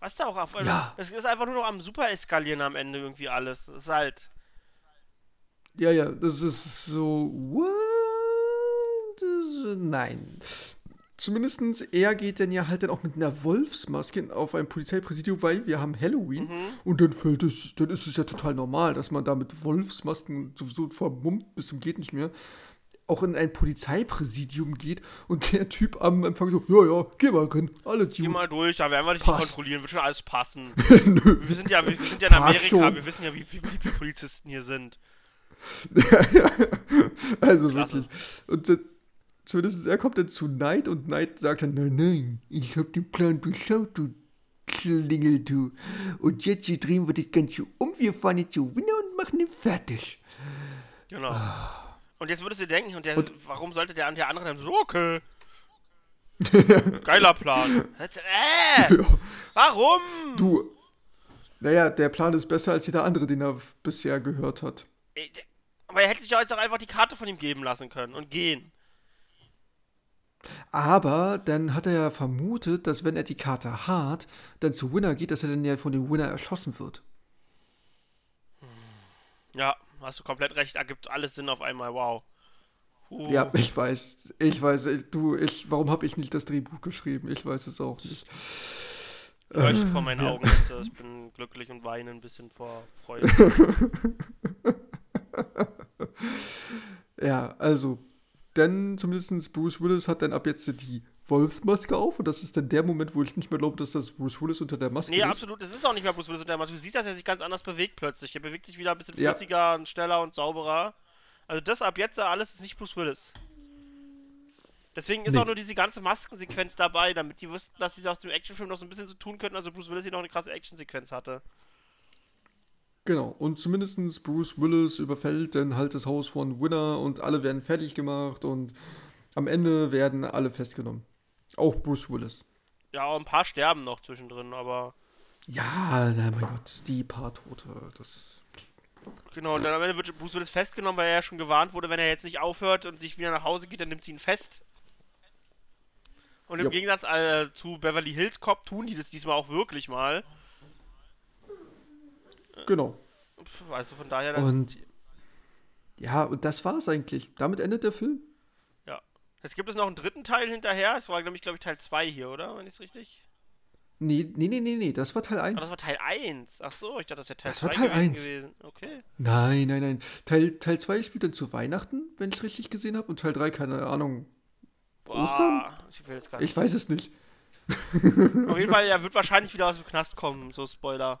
Was da auch auf Ja. Es ist einfach nur noch am super eskalieren am Ende irgendwie alles. Es ist halt. Ja, ja, das ist so. What? Das, nein. Zumindestens er geht dann ja halt dann auch mit einer Wolfsmaske auf ein Polizeipräsidium, weil wir haben Halloween. Und dann fällt es, dann ist es ja total normal, dass man da mit Wolfsmasken sowieso vermummt bis zum geht nicht mehr. Auch in ein Polizeipräsidium geht und der Typ am Empfang so, ja, ja, geh mal rein, alle Geh Dude. mal durch, da werden wir dich Passt. nicht kontrollieren, wird schon alles passen. wir sind ja, wir, wir sind ja in Amerika, schon. wir wissen ja, wie, wie beliebt die Polizisten hier sind. Also Klasse. wirklich. Und dann, zumindest er kommt dann zu Knight und Knight sagt dann, nein, nein, ich hab den Plan durchschaut, du Klingel, du. Und jetzt hier drehen wir das Ganze um, wir fahren jetzt zu Winner und machen ihn fertig. Genau. Und jetzt würdest du denken, und, der, Und- warum sollte der, der andere dann so, okay. Geiler Plan. Äh, warum? Du, naja, der Plan ist besser als jeder andere, den er bisher gehört hat. Der- Aber er hätte sich doch jetzt auch einfach die Karte von ihm geben lassen können und gehen. Aber dann hat er ja vermutet, dass wenn er die Karte hat, dann zu Winner geht, dass er dann ja von dem Winner erschossen wird. Ja, hast du komplett recht, ergibt alles Sinn auf einmal, wow. Huh. Ja, ich weiß, ich weiß, ich- du, ich, warum habe ich nicht das Drehbuch geschrieben? Ich weiß es auch nicht. Leuchtet vor meinen ja. Augen. Äh, Ich bin glücklich und weine ein bisschen vor Freude. Ja, also, denn zumindest Bruce Willis hat dann ab jetzt die Wolfsmaske auf und das ist dann der Moment, wo ich nicht mehr glaube, dass das Bruce Willis unter der Maske Nee, ist. absolut. Es ist auch nicht mehr Bruce Willis unter der Maske. Du siehst, dass er sich ganz anders bewegt plötzlich. Er bewegt sich wieder ein bisschen Ja. flüssiger und schneller und sauberer. Also das ab jetzt alles ist nicht Bruce Willis. Deswegen ist Nee. auch nur diese ganze Maskensequenz dabei, damit die wussten, dass sie aus dem Actionfilm noch so ein bisschen so tun könnten, also Bruce Willis hier noch eine krasse Actionsequenz hatte. Genau, und zumindest Bruce Willis überfällt dann halt das Haus von Winner und alle werden fertig gemacht und am Ende werden alle festgenommen. Auch Bruce Willis. Ja, auch ein paar sterben noch zwischendrin, aber Ja, na, mein Gott, die paar Tote, das. genau, und dann am Ende wird Bruce Willis festgenommen, weil er ja schon gewarnt wurde, wenn er jetzt nicht aufhört und nicht wieder nach Hause geht, dann nimmt sie ihn fest. Und im Ja. Gegensatz äh, zu Beverly Hills Cop tun die das diesmal auch wirklich mal. Genau. Pff, Also von daher, dann, Und ja, und das war's eigentlich. Damit endet der Film. Jetzt gibt es noch einen dritten Teil hinterher. Das war, glaube ich, glaube ich, Teil 2 hier, oder? Wenn ich es richtig. Nee, nee, nee, nee, nee, das war Teil Ah, 1. das war Teil 1. Ach so, ich dachte, das wäre Teil Das 2 war Teil gewesen, 1. gewesen. Okay. Nein, nein, nein. Teil, Teil 2 spielt dann zu Weihnachten, wenn ich es richtig gesehen habe. Und Teil 3, keine Ahnung. Ostern? Boah, ich will jetzt gar Ich nicht. weiß es nicht. Auf jeden Fall, er wird wahrscheinlich wieder aus dem Knast kommen, so Spoiler.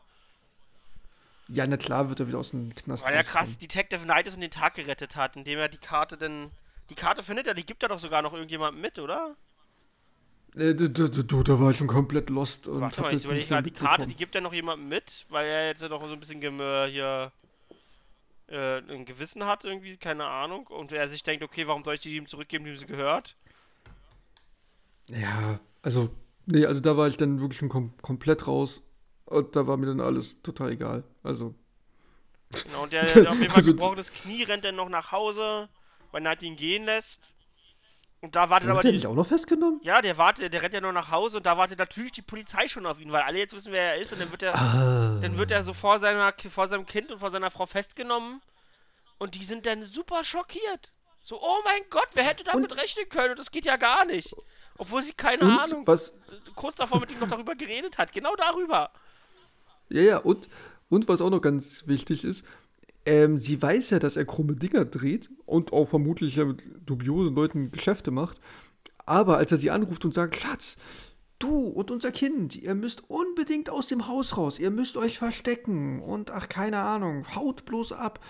Ja, na klar wird er wieder aus dem Knast Weil er krass Detective Knight in den Tag gerettet hat, indem er die Karte denn. Die Karte findet er, die gibt er doch sogar noch irgendjemandem mit, oder? Äh, du, du, du, da war ich schon komplett lost und Warte hab mal, das ich überlege nicht mehr gerade, die Karte, die gibt er noch jemandem mit, weil er jetzt ja noch so ein bisschen hier äh, ein Gewissen hat irgendwie, keine Ahnung. Und er sich denkt, okay, warum soll ich die ihm zurückgeben, die ihm sie gehört? Ja, also, nee, also da war ich dann wirklich schon kom komplett raus. Und da war mir dann alles total egal. Also, Genau, und der, der hat auf jeden Fall Also- gebrochenes Knie rennt dann noch nach Hause, weil Knight ihn gehen lässt. Und da wartet aber wird der nicht auch noch festgenommen? Ja, der wartet, der rennt ja nur nach Hause und da wartet natürlich die Polizei schon auf ihn, weil alle jetzt wissen, wer er ist und dann wird er, Ah. dann wird er so vor seiner, vor seinem Kind und vor seiner Frau festgenommen und die sind dann super schockiert. So, oh mein Gott, wer hätte damit rechnen können und das geht ja gar nicht. Obwohl sie keine Und Ahnung, was, kurz davor mit ihm noch darüber geredet hat, genau darüber. ja, ja, und, und was auch noch ganz wichtig ist, ähm, sie weiß ja, dass er krumme Dinger dreht und auch vermutlich mit dubiosen Leuten Geschäfte macht. Aber als er sie anruft und sagt, Schatz, du und unser Kind, ihr müsst unbedingt aus dem Haus raus, ihr müsst euch verstecken und ach, keine Ahnung, haut bloß ab,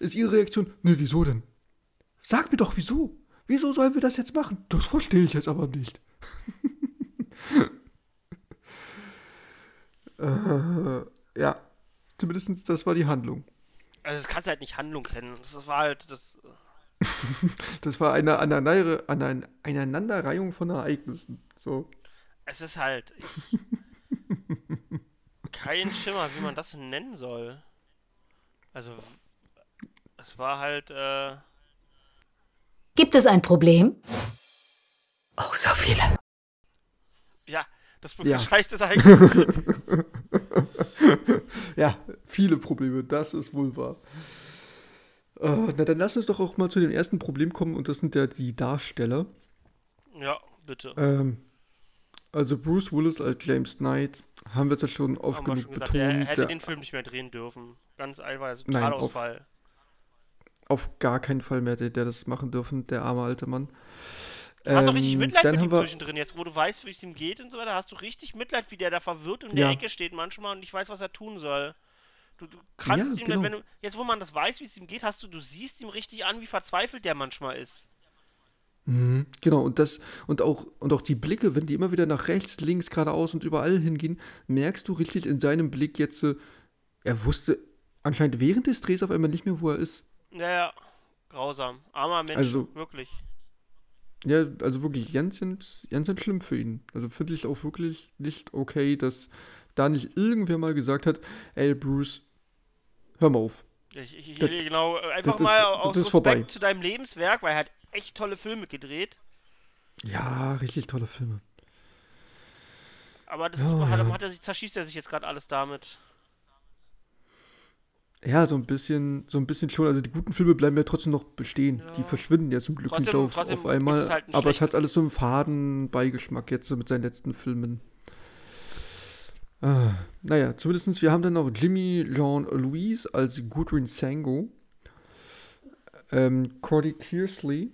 ist ihre Reaktion, ne, wieso denn? Sag mir doch, wieso? Wieso sollen wir das jetzt machen? Das verstehe ich jetzt aber nicht. äh, ja, zumindest das war die Handlung. Also das kannst du halt nicht Handlung kennen. Das, war halt, das, Das war eine Aneinander, eine Aneinanderreihung von Ereignissen. So. es ist halt, kein Schimmer, wie man das nennen soll. Also, es war halt, äh, Gibt es ein Problem? Oh, so viele. ja, das Ja. beschreibt es eigentlich. ja, viele Probleme, das ist wohl wahr. Äh, na, dann lass uns doch auch mal zu dem ersten Problem kommen und das sind ja die Darsteller. ja, bitte. Ähm, also Bruce Willis als James Knight haben wir jetzt ja schon oft genug schon gesagt, betont. er hätte der den Film nicht mehr drehen dürfen. Ganz einfach, also Nein, auf- Totalausfall. auf gar keinen Fall mehr der, der das machen dürfen, der arme alte Mann. Du hast Ähm, richtig Mitleid dann mit ihm wir, zwischendrin, jetzt wo du weißt, wie es ihm geht und so weiter, hast du richtig Mitleid, wie der da verwirrt in Ja. der Ecke steht manchmal und nicht weiß, was er tun soll. Du, du kannst Ja, ihm genau. wenn du, jetzt wo man das weiß, wie es ihm geht, hast du, du siehst ihm richtig an, wie verzweifelt der manchmal ist. Mhm, genau, und das, und auch, und auch die Blicke, wenn die immer wieder nach rechts, links, geradeaus und überall hingehen, merkst du richtig in seinem Blick jetzt, äh, er wusste anscheinend während des Drehs auf einmal nicht mehr, wo er ist. Ja, ja, grausam. Armer Mensch, Also- wirklich. Ja, also wirklich ganz, ganz, ganz schlimm für ihn. Also finde ich auch wirklich nicht okay, dass da nicht irgendwer mal gesagt hat, ey Bruce, hör mal auf. Ich, ich, Das- genau, äh, einfach mal ist- aus Respekt vorbei. zu deinem Lebenswerk, weil er hat echt tolle Filme gedreht. Ja, richtig tolle Filme. Aber das Ja, ist, hat, hat er sich, zerschießt er sich jetzt gerade alles damit. Ja, so ein bisschen, so ein bisschen schon. Also die guten Filme bleiben ja trotzdem noch bestehen. Die Ja. verschwinden ja zum Glück nicht Trotzdem- auf, trotzdem auf gibt es einmal. halt aber es hat alles so einen faden Beigeschmack jetzt so mit seinen letzten Filmen. Ah, naja, zumindest wir haben dann noch Jimmy Jean Louise als Gudrun Sango, ähm, Cordy Kearsley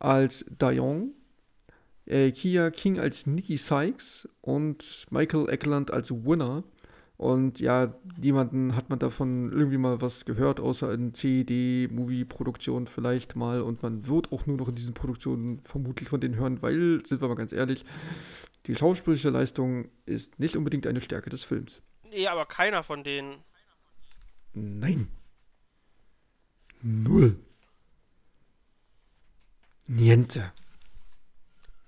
als Dion, äh, Kia King als Nikki Sykes und Michael Eckland als Winner. Und ja, niemanden hat man davon irgendwie mal was gehört, außer in CD-Movie-Produktionen vielleicht mal. Und man wird auch nur noch in diesen Produktionen vermutlich von denen hören, weil, sind wir mal ganz ehrlich, die schauspielerische Leistung ist nicht unbedingt eine Stärke des Films. Nee, aber keiner von denen. Nein. Null. Niente.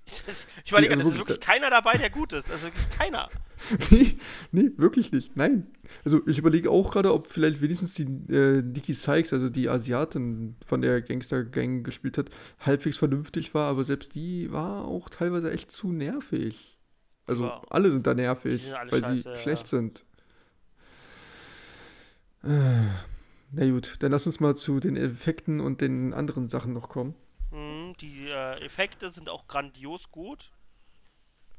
Das, ich überlege, Nee, also es ist wirklich, keiner dabei, der gut ist. Also keiner. nee, nee, wirklich nicht. Nein. Also ich überlege auch gerade, ob vielleicht wenigstens die äh, Nikki Sykes, also die Asiatin von der Gangster-Gang gespielt hat, halbwegs vernünftig war, aber selbst die war auch teilweise echt zu nervig. Also Ja. alle sind da nervig, sind weil scheiße, sie ja. schlecht sind. Äh, na gut, dann lass uns mal zu den Effekten und den anderen Sachen noch kommen. Die äh, Effekte sind auch grandios gut.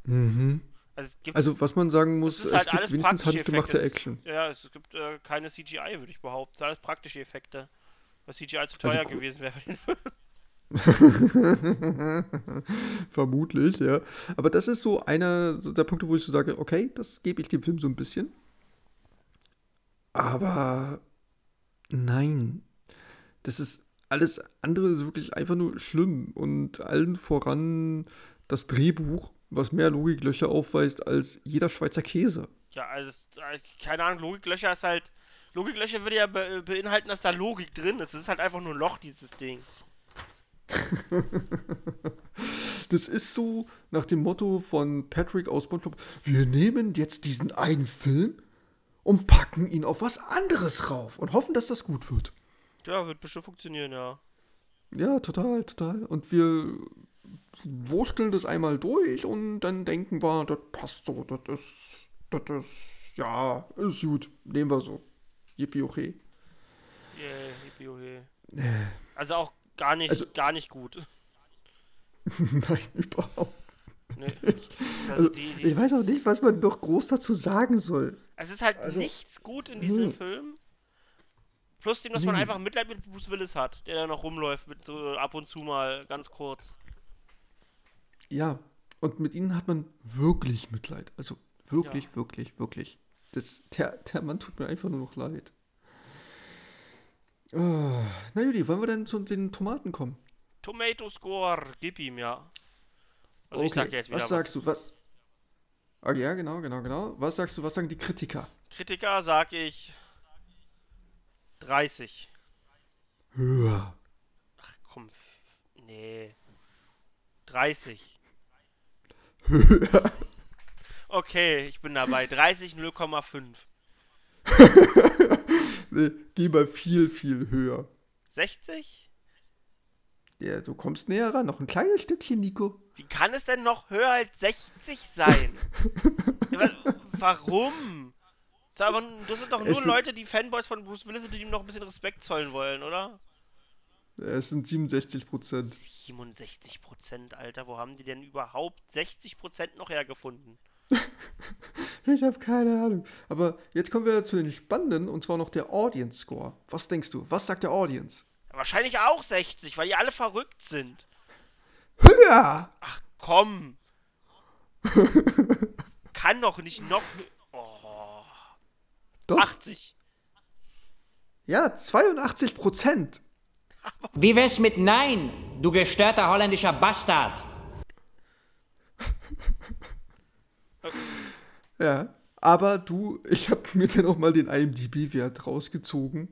Mhm. Also, Also was man sagen muss, es halt gibt wenigstens handgemachte Effekte. Action. Ja, es gibt äh, keine CGI, würde ich behaupten. Es sind alles praktische Effekte. Weil CGI zu Also teuer gu- gewesen wäre für den Film. Vermutlich, ja. Aber das ist so einer der Punkte, wo ich so sage, okay, das gebe ich dem Film so ein bisschen. Aber nein, das ist alles andere ist wirklich einfach nur schlimm und allen voran das Drehbuch, was mehr Logiklöcher aufweist als jeder Schweizer Käse. Ja, also, äh, keine Ahnung, Logiklöcher ist halt. Logiklöcher würde ja be beinhalten, dass da Logik drin ist. Es ist halt einfach nur ein Loch, dieses Ding. Das ist so nach dem Motto von Patrick aus SpongeBob, wir nehmen jetzt diesen einen Film und packen ihn auf was anderes rauf und hoffen, dass das gut wird. Ja, wird bestimmt funktionieren, ja. Ja, total, total. Und wir wursteln das einmal durch und dann denken wir, das passt so, das ist, das ist, ja, ist gut, nehmen wir so. Yippie, okay. Yeah, hippie, okay. Äh, Also auch gar nicht, Also- gar nicht gut. Nein, überhaupt. Nee. Also Also, die, die, ich weiß auch nicht, was man noch groß dazu sagen soll. Es ist halt also- nichts gut in diesem nee. Film. Plus dem, dass man einfach Mitleid mit Bruce Willis hat, der da noch rumläuft, mit so ab und zu mal, ganz kurz. Ja, und mit ihnen hat man wirklich Mitleid. Also wirklich, Ja. wirklich, wirklich. Das, der, der Mann tut mir einfach nur noch leid. Ah, na Judy, wollen wir denn zu den Tomaten kommen? Tomato Score, gib ihm, ja. Also ich sag jetzt wieder was sagst du, was? Ah, ja, genau, genau, genau. Was sagst du, was sagen die Kritiker? Kritiker sag ich 30. Höher. Ach komm, nee. 30. Höher. Okay, ich bin dabei. 30 0,5. Nee, geh mal viel, viel höher. 60? Ja, du kommst näher ran. Noch ein kleines Stückchen, Nico. Wie kann es denn noch höher als 60 sein? warum? Das, aber, das sind doch nur Es Leute, die Fanboys von Bruce Willis sind, die ihm noch ein bisschen Respekt zollen wollen, oder? Es sind 67 Prozent. 67 Prozent, Alter. Wo haben die denn überhaupt 60 Prozent noch hergefunden? Ich habe keine Ahnung. Aber jetzt kommen wir zu den spannenden, und zwar noch der Audience Score. Was denkst du? Was sagt der Audience? Wahrscheinlich auch 60, weil die alle verrückt sind. Höher! Ach komm. Kann doch nicht noch. Doch. 80. Ja, 82 Prozent. Wie wär's mit Nein, du gestörter holländischer Bastard? Ja. Aber du, ich habe mir dann auch mal den IMDb-Wert rausgezogen.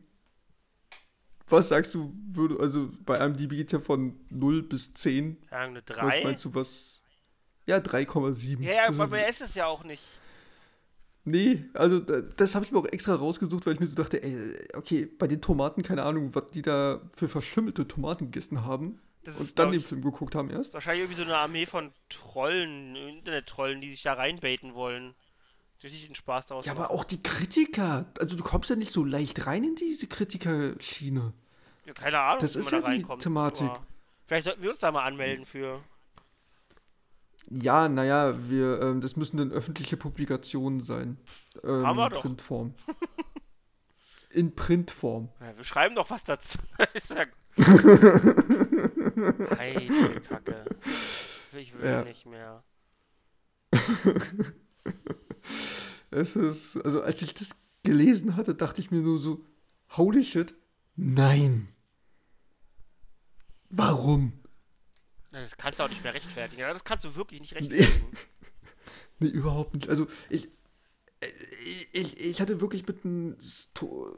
Was sagst du, würde, also bei IMDb geht ja von 0 bis 10. Ja, eine Was 3. meinst du, was? Ja, 3,7. Ja, ja, aber ist- mehr ist es ja auch nicht. Nee, also da- das habe ich mir auch extra rausgesucht, weil ich mir so dachte, ey, okay, bei den Tomaten, keine Ahnung, was die da für verschimmelte Tomaten gegessen haben. Das und dann den Film geguckt haben erst. Wahrscheinlich irgendwie so eine Armee von Trollen, Internet-Trollen, die sich da reinbaiten wollen. Die richtig den Spaß daraus Ja, aber auch die Kritiker. Also du kommst ja nicht so leicht rein in diese Kritiker-Schiene. Ja, keine Ahnung, das ist ja da die. Thematik. Aber vielleicht sollten wir uns da mal anmelden für. Ja, naja, wir, ähm, das müssen dann öffentliche Publikationen sein. Ähm, Haben wir in doch. Printform. In Printform. Ja, wir schreiben doch was dazu. ist ja. Heilige Kacke. Ich will Ja. nicht mehr. Es ist, also als ich das gelesen hatte, dachte ich mir nur so, holy shit, nein. Warum? Das kannst du auch nicht mehr rechtfertigen. Das kannst du wirklich nicht rechtfertigen. Nee, überhaupt nicht. Also ich, äh, ich, ich hatte wirklich mit einem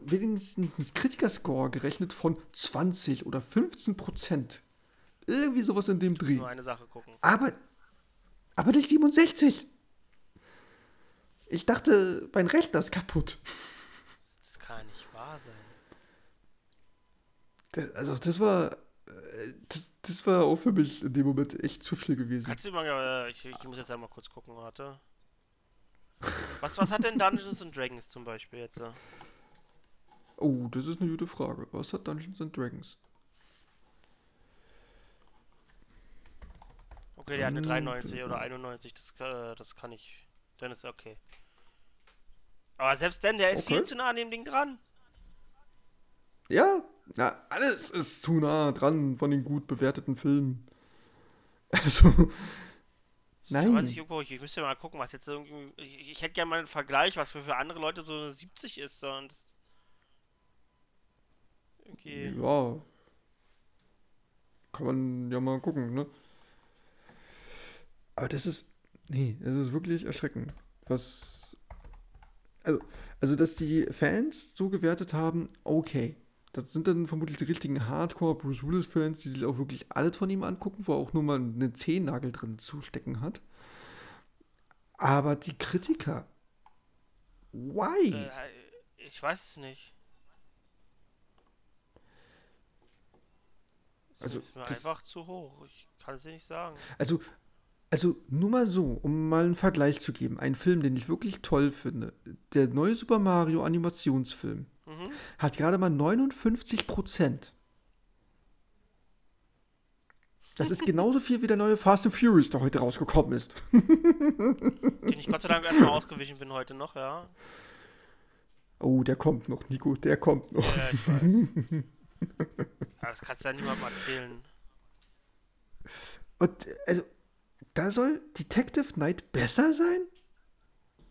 wenigstens Kritikerscore gerechnet von 20 oder 15 Prozent. Irgendwie sowas in dem Dreh. Nur eine Sache gucken. Aber, aber nicht 67. Ich dachte, mein Rechner ist kaputt. Das kann nicht wahr sein. Das, also das war, das, das war auch für mich in dem Moment echt zu viel gewesen. Kannst du mal, äh, ich, ich muss jetzt einmal kurz gucken, warte. Was, was hat denn Dungeons and Dragons zum Beispiel jetzt? Oh, das ist eine gute Frage. Was hat Dungeons and Dragons? Okay, der hat eine Hm, 93 oder 91, das, äh, das kann ich. Dann ist okay. Aber selbst denn, der ist Okay. viel zu nah an dem Ding dran. Ja, na, alles ist zu nah dran von den gut bewerteten Filmen. Also, Ja, weiß ich, nein. irgendwo, ich, ich müsste mal gucken, was jetzt irgendwie. Ich, ich hätte gerne mal einen Vergleich, was für, für andere Leute so eine 70 ist. So, und das, okay. Ja. Kann man ja mal gucken, ne? Aber das ist, nee, das ist wirklich erschreckend. Was, also, also dass die Fans so gewertet haben, okay. Das sind dann vermutlich die richtigen Hardcore-Bruce Willis-Fans, die sich auch wirklich alles von ihm angucken, wo er auch nur mal einen Zehennagel drin zu stecken hat. Aber die Kritiker, why? Äh, ich weiß es nicht. Das Also, ist mir das- einfach zu hoch. Ich kann es dir nicht sagen. Also, also nur mal so, um mal einen Vergleich zu geben. Ein Film, den ich wirklich toll finde. Der neue Super Mario Animationsfilm Mhm. hat gerade mal 59 Prozent. Das ist genauso viel wie der neue Fast and Furious, der heute rausgekommen ist. Den ich Gott sei Dank erstmal ausgewichen bin heute noch, ja. Oh, der kommt noch, Nico, der kommt noch. Ja, ich weiß. Das kannst du ja niemandem erzählen. Und also, da soll Detective Knight besser sein?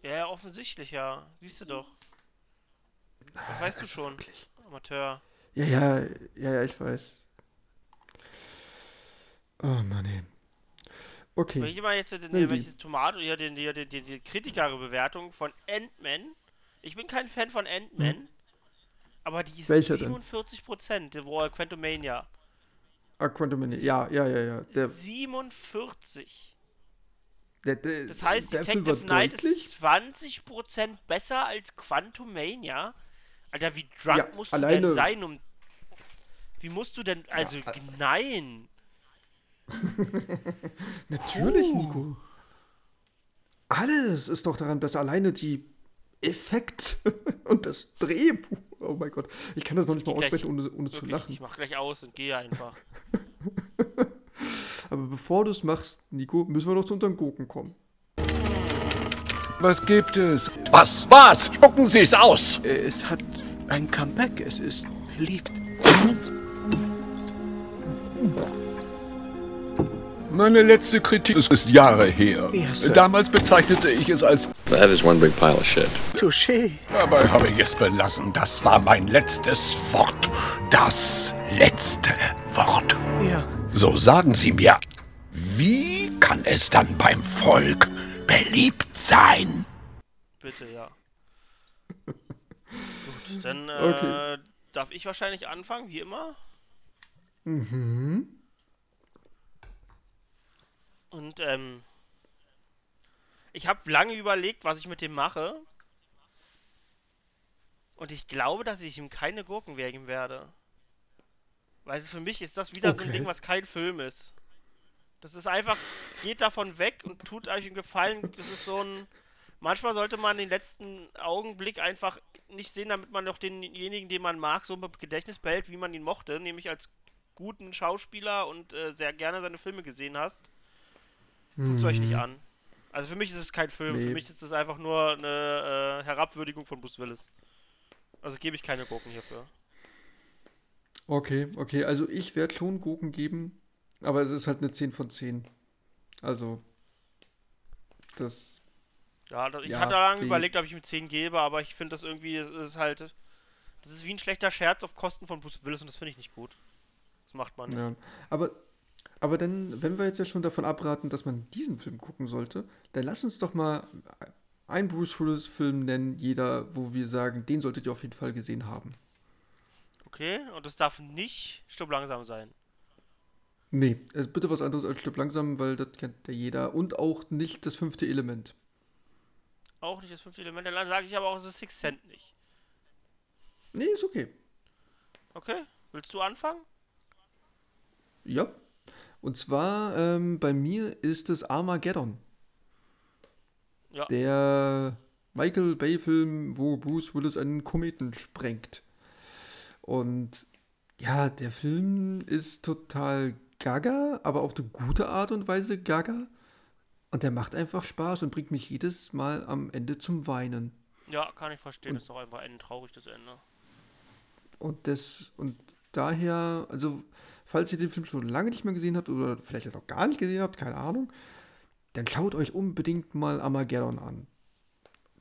Ja, ja, offensichtlich, ja. Siehst du doch. Das weißt du schon. Amateur. Ja, ja, ja, ja, ich weiß. Oh Mann, ey. Okay. Wenn ich mal jetzt den, ich das Tomato, ja, den, die, die, die, Kritikerbewertung von Ant-Man. Ich bin kein Fan von Ant-Man. Aber die ist Welcher denn? 47%, wo Quantumania. Ah, Quantum Mania. Ja, ja, ja, ja. Der, 47. der, der, Das heißt, Detective Knight deutlich. ist 20% besser als Quantumania. Alter, wie drunk Ja, musst du alleine- denn sein, um. Wie musst du denn. Also, nein. Natürlich, Oh. Nico. Alles ist doch daran besser. Alleine die Effekt und das Drehbuch. Oh mein Gott. Ich kann das noch nicht mal aussprechen, ohne, ohne zu lachen. Ich mach gleich aus und gehe einfach. Aber bevor du es machst, Nico, müssen wir noch zu unseren Gurken kommen. Was gibt es? Was? Was? Spucken Sie es aus! Es hat ein Comeback. Es ist beliebt. Meine letzte Kritik ist Jahre her. Sir. Damals bezeichnete ich es als That is one big pile of shit. Touché. Dabei habe ich es belassen. Das war mein letztes Wort. Das letzte Wort. Ja. So sagen Sie mir, wie kann es dann beim Volk beliebt sein? Bitte, ja. Gut, dann äh, Okay. darf ich wahrscheinlich anfangen, wie immer. Mhm. Und ähm, ich habe lange überlegt, was ich mit dem mache. Und ich glaube, dass ich ihm keine Gurken wägen werde. Weil es für mich ist das wieder so ein Okay. Ding, was kein Film ist. Das ist einfach, geht davon weg und tut euch einen Gefallen. Das ist so ein. Manchmal sollte man den letzten Augenblick einfach nicht sehen, damit man noch denjenigen, den man mag, so im Gedächtnis behält, wie man ihn mochte, nämlich als guten Schauspieler und äh, sehr gerne seine Filme gesehen hast. Guckt euch nicht Mhm. an. Also für mich ist es kein Film, für Nee. mich ist es einfach nur eine äh, Herabwürdigung von Bruce Willis. Also gebe ich keine Gurken hierfür. Okay, okay, also ich werde schon Gurken geben, aber es ist halt eine 10 von 10. Also, das, Ja, ich Ja, hatte lange die- überlegt, ob ich ihm 10 gebe, aber ich finde das irgendwie, es ist halt, das ist wie ein schlechter Scherz auf Kosten von Bruce Willis und das finde ich nicht gut. Das macht man nicht. ja. Aber, aber dann, wenn wir jetzt ja schon davon abraten, dass man diesen Film gucken sollte, dann lass uns doch mal einen Bruce Willis-Film nennen, jeder, wo wir sagen, den solltet ihr auf jeden Fall gesehen haben. Okay, und es darf nicht Stirb langsam sein. Nee, also bitte was anderes als Stück langsam, weil das kennt ja jeder. Und auch nicht das fünfte Element. Auch nicht das fünfte Element, dann sage ich aber auch The Sixth Cent nicht. Nee, ist okay. Okay, willst du anfangen? Ja. Und zwar, ähm, bei mir ist es Armageddon. Ja. Der Michael Bay-Film, wo Bruce Willis einen Kometen sprengt. Und ja, der Film ist total gaga, aber auf eine gute Art und Weise gaga. Und der macht einfach Spaß und bringt mich jedes Mal am Ende zum Weinen. Ja, kann ich verstehen, Und- das ist doch einfach ein trauriges Ende. Und das, und daher, also, falls ihr den Film schon lange nicht mehr gesehen habt oder vielleicht auch noch gar nicht gesehen habt, keine Ahnung, dann schaut euch unbedingt mal Armageddon an.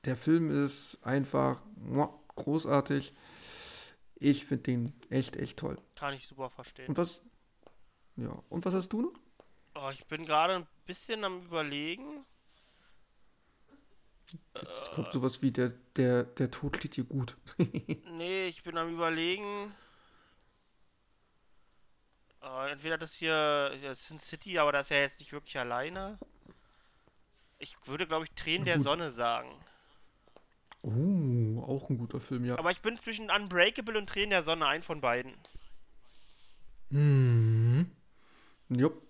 Der Film ist einfach großartig. Ich finde den echt, echt toll. Kann ich super verstehen. Und was, ja, und was hast du noch? Oh, ich bin gerade ein bisschen am überlegen. Jetzt kommt sowas wie der, der, der Tod steht dir gut. Nee, ich bin am überlegen. Äh, entweder das hier, ja, Sin City, aber das ist ja jetzt nicht wirklich alleine. Ich würde, glaube ich, Tränen der. Sonne sagen. Oh, auch ein guter Film, ja. Aber ich bin zwischen Unbreakable und Tränen der Sonne, ein von beiden. Mhm. Jupp.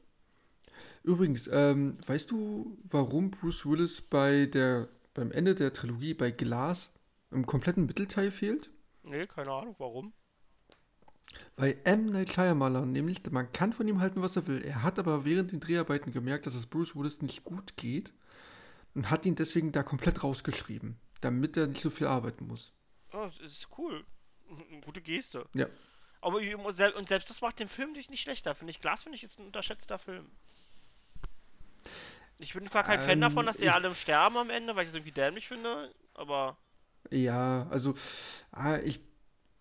Übrigens, ähm, weißt du, warum Bruce Willis bei der, beim Ende der Trilogie bei Glass im kompletten Mittelteil fehlt? Nee, keine Ahnung, warum. Bei M. Night Shyamalan, nämlich, man kann von ihm halten, was er will. Er hat aber während den Dreharbeiten gemerkt, dass es Bruce Willis nicht gut geht und hat ihn deswegen da komplett rausgeschrieben, damit er nicht so viel arbeiten muss. Ja, es ist cool. Gute Geste. Ja. Aber und selbst das macht den Film nicht schlechter, finde ich. Glas finde ich ist ein unterschätzter Film. Ich bin zwar kein Fan Ähm, davon, dass die ich- alle sterben am Ende, weil ich es irgendwie dämlich finde, aber Ja, also ah, ich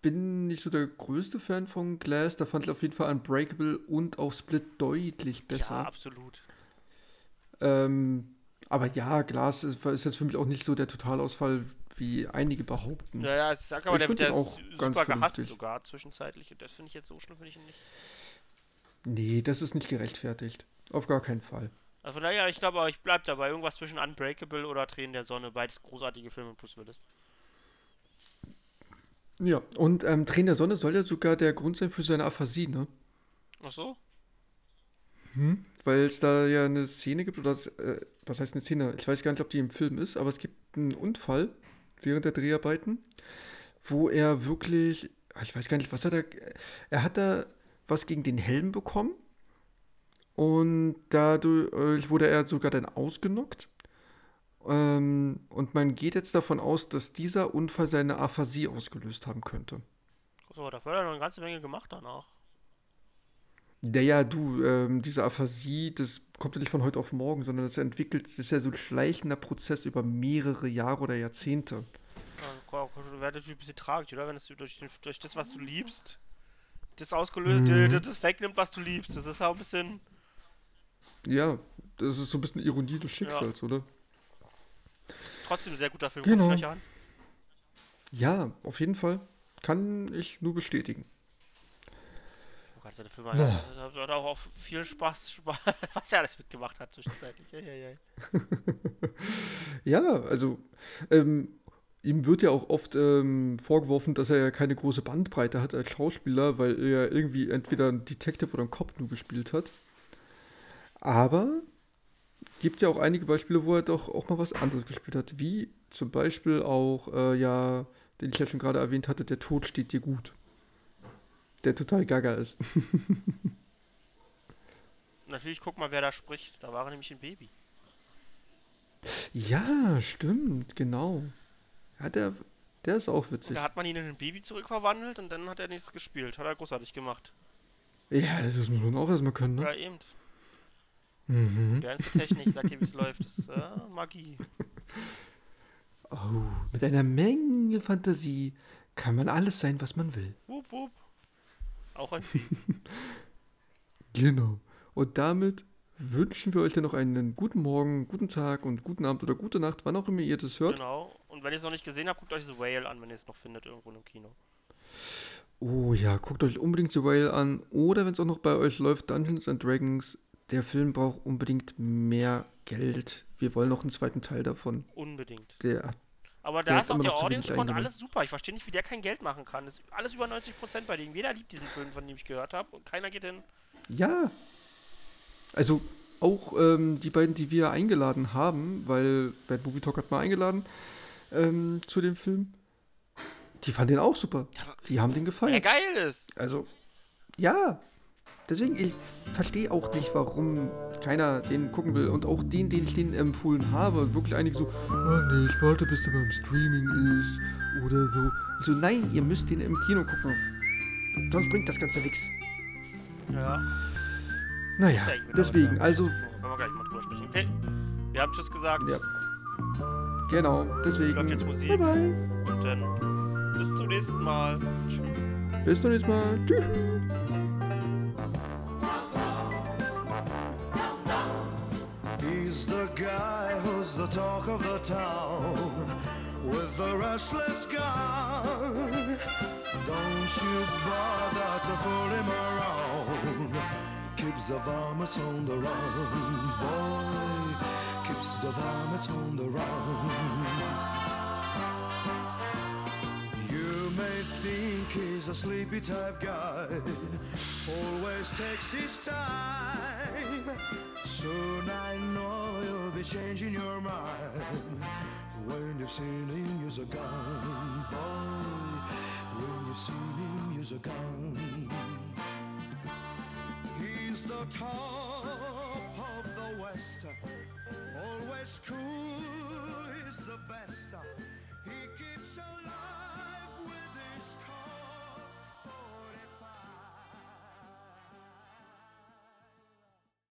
bin nicht so der größte Fan von Glass. Da fand ich auf jeden Fall Unbreakable und auch Split deutlich besser. ja, absolut. Ähm, aber ja, Glass ist, ist jetzt für mich auch nicht so der Totalausfall, wie einige behaupten. Ja, ja, ich sag aber, der find wird ja auch su- ganz super gehasst vernünftig. sogar zwischenzeitlich. Und das finde ich jetzt so schlimm, finde ich ihn nicht. Nee, das ist nicht gerechtfertigt. Auf gar keinen Fall. Also daher, ich glaube, ich bleib dabei. Irgendwas zwischen Unbreakable oder Tränen der Sonne. Beides großartige Filme plus Willis. Ja, und ähm, Tränen der Sonne soll ja sogar der Grund sein für seine Aphasie, ne? Ach so? Hm? Weil es da ja eine Szene gibt, oder das, äh, was heißt eine Szene? Ich weiß gar nicht, ob die im Film ist, aber es gibt einen Unfall während der Dreharbeiten, wo er wirklich, ah, ich weiß gar nicht, was hat er, er hat da was gegen den Helm bekommen und dadurch wurde er sogar dann ausgenockt. Ähm, und man geht jetzt davon aus, dass dieser Unfall seine Aphasie ausgelöst haben könnte. So, dafür hat er noch eine ganze Menge gemacht danach. Ja, ja, du, ähm, diese Aphasie, das kommt ja nicht von heute auf morgen, sondern das entwickelt, das ist ja so ein schleichender Prozess über mehrere Jahre oder Jahrzehnte. Ja, wäre natürlich ein bisschen tragisch, oder? Wenn es durch, durch das, was du liebst, das ausgelöst, Mhm. das wegnimmt, was du liebst. Das ist auch ein bisschen. Ja, das ist so ein bisschen Ironie des Schicksals, oder? Trotzdem ein sehr guter Film. Genau. Ja, auf jeden Fall. Kann ich nur bestätigen. Oh Gott, seine Filme Ja. hat, hat auch viel Spaß, Spaß, was er alles mitgemacht hat zwischenzeitlich. Ja, ja, ja. Ja, also, ähm, ihm wird ja auch oft ähm, vorgeworfen, dass er ja keine große Bandbreite hat als Schauspieler, weil er irgendwie entweder einen Detective oder einen Cop nur gespielt hat. Aber gibt ja auch einige Beispiele, wo er doch auch mal was anderes gespielt hat, wie zum Beispiel auch, äh, ja, den ich ja schon gerade erwähnt hatte, Der Tod steht dir gut. Der total gaga ist. natürlich guck mal, wer da spricht. Da war nämlich ein Baby. Ja, stimmt, genau. Ja, der, der ist auch Und witzig. da hat man ihn in ein Baby zurückverwandelt und dann hat er nichts gespielt. Hat er großartig gemacht. Ja, das muss man auch erstmal können, ne? Ja, eben. Mhm. Modernste Technik, sagt ihr, wie es läuft. Das ist äh, Magie. Oh, mit einer Menge Fantasie kann man alles sein, was man will. Wupp, wupp. Auch ein Vieh. Genau. Und damit wünschen wir euch dann noch einen guten Morgen, guten Tag und guten Abend oder gute Nacht, wann auch immer ihr das hört. Genau. Und wenn ihr es noch nicht gesehen habt, guckt euch The Whale an, wenn ihr es noch findet irgendwo im Kino. Oh ja, guckt euch unbedingt The Whale an. Oder wenn es auch noch bei euch läuft, Dungeons and Dragons. Der Film braucht unbedingt mehr Geld. Wir wollen noch einen zweiten Teil davon. Unbedingt. Der, Aber da ist auch der Audience Con alles super. Ich verstehe nicht, wie der kein Geld machen kann. Das ist alles über 90% bei dem. Jeder liebt diesen Film, von dem ich gehört habe. Und keiner geht hin. Ja. Also auch ähm, die beiden, die wir eingeladen haben, weil Bad Movie Talk hat mal eingeladen ähm, zu dem Film. Die fanden den auch super. Die haben den Ja, gefallen. geil ist. Also, ja. Deswegen, ich verstehe auch nicht, warum keiner den gucken will. Und auch den, den ich den empfohlen habe, wirklich einige so, oh nee, ich warte, bis der beim Streaming ist. Oder so. Ich so, nein, ihr müsst den im Kino gucken. Sonst bringt das Ganze nichts. Ja. Naja, deswegen, also, Können wir gleich mal drüber sprechen. Okay. Wir haben Tschüss gesagt. Ja. genau, deswegen. Läuft jetzt Musik. Bye bye. Und dann bis zum nächsten Mal. Tschüss. Bis zum nächsten Mal. Tschüss. Guy the talk of the town with the restless gun. Don't you bother to fool him around. Keeps the varmints on the run, boy. Keeps the varmints on the run. Think he's a sleepy type guy, always takes his time. Soon I know you'll be changing your mind. When you've seen him use a gun, boy. When you've seen him use a gun, he's the top of the West, always cool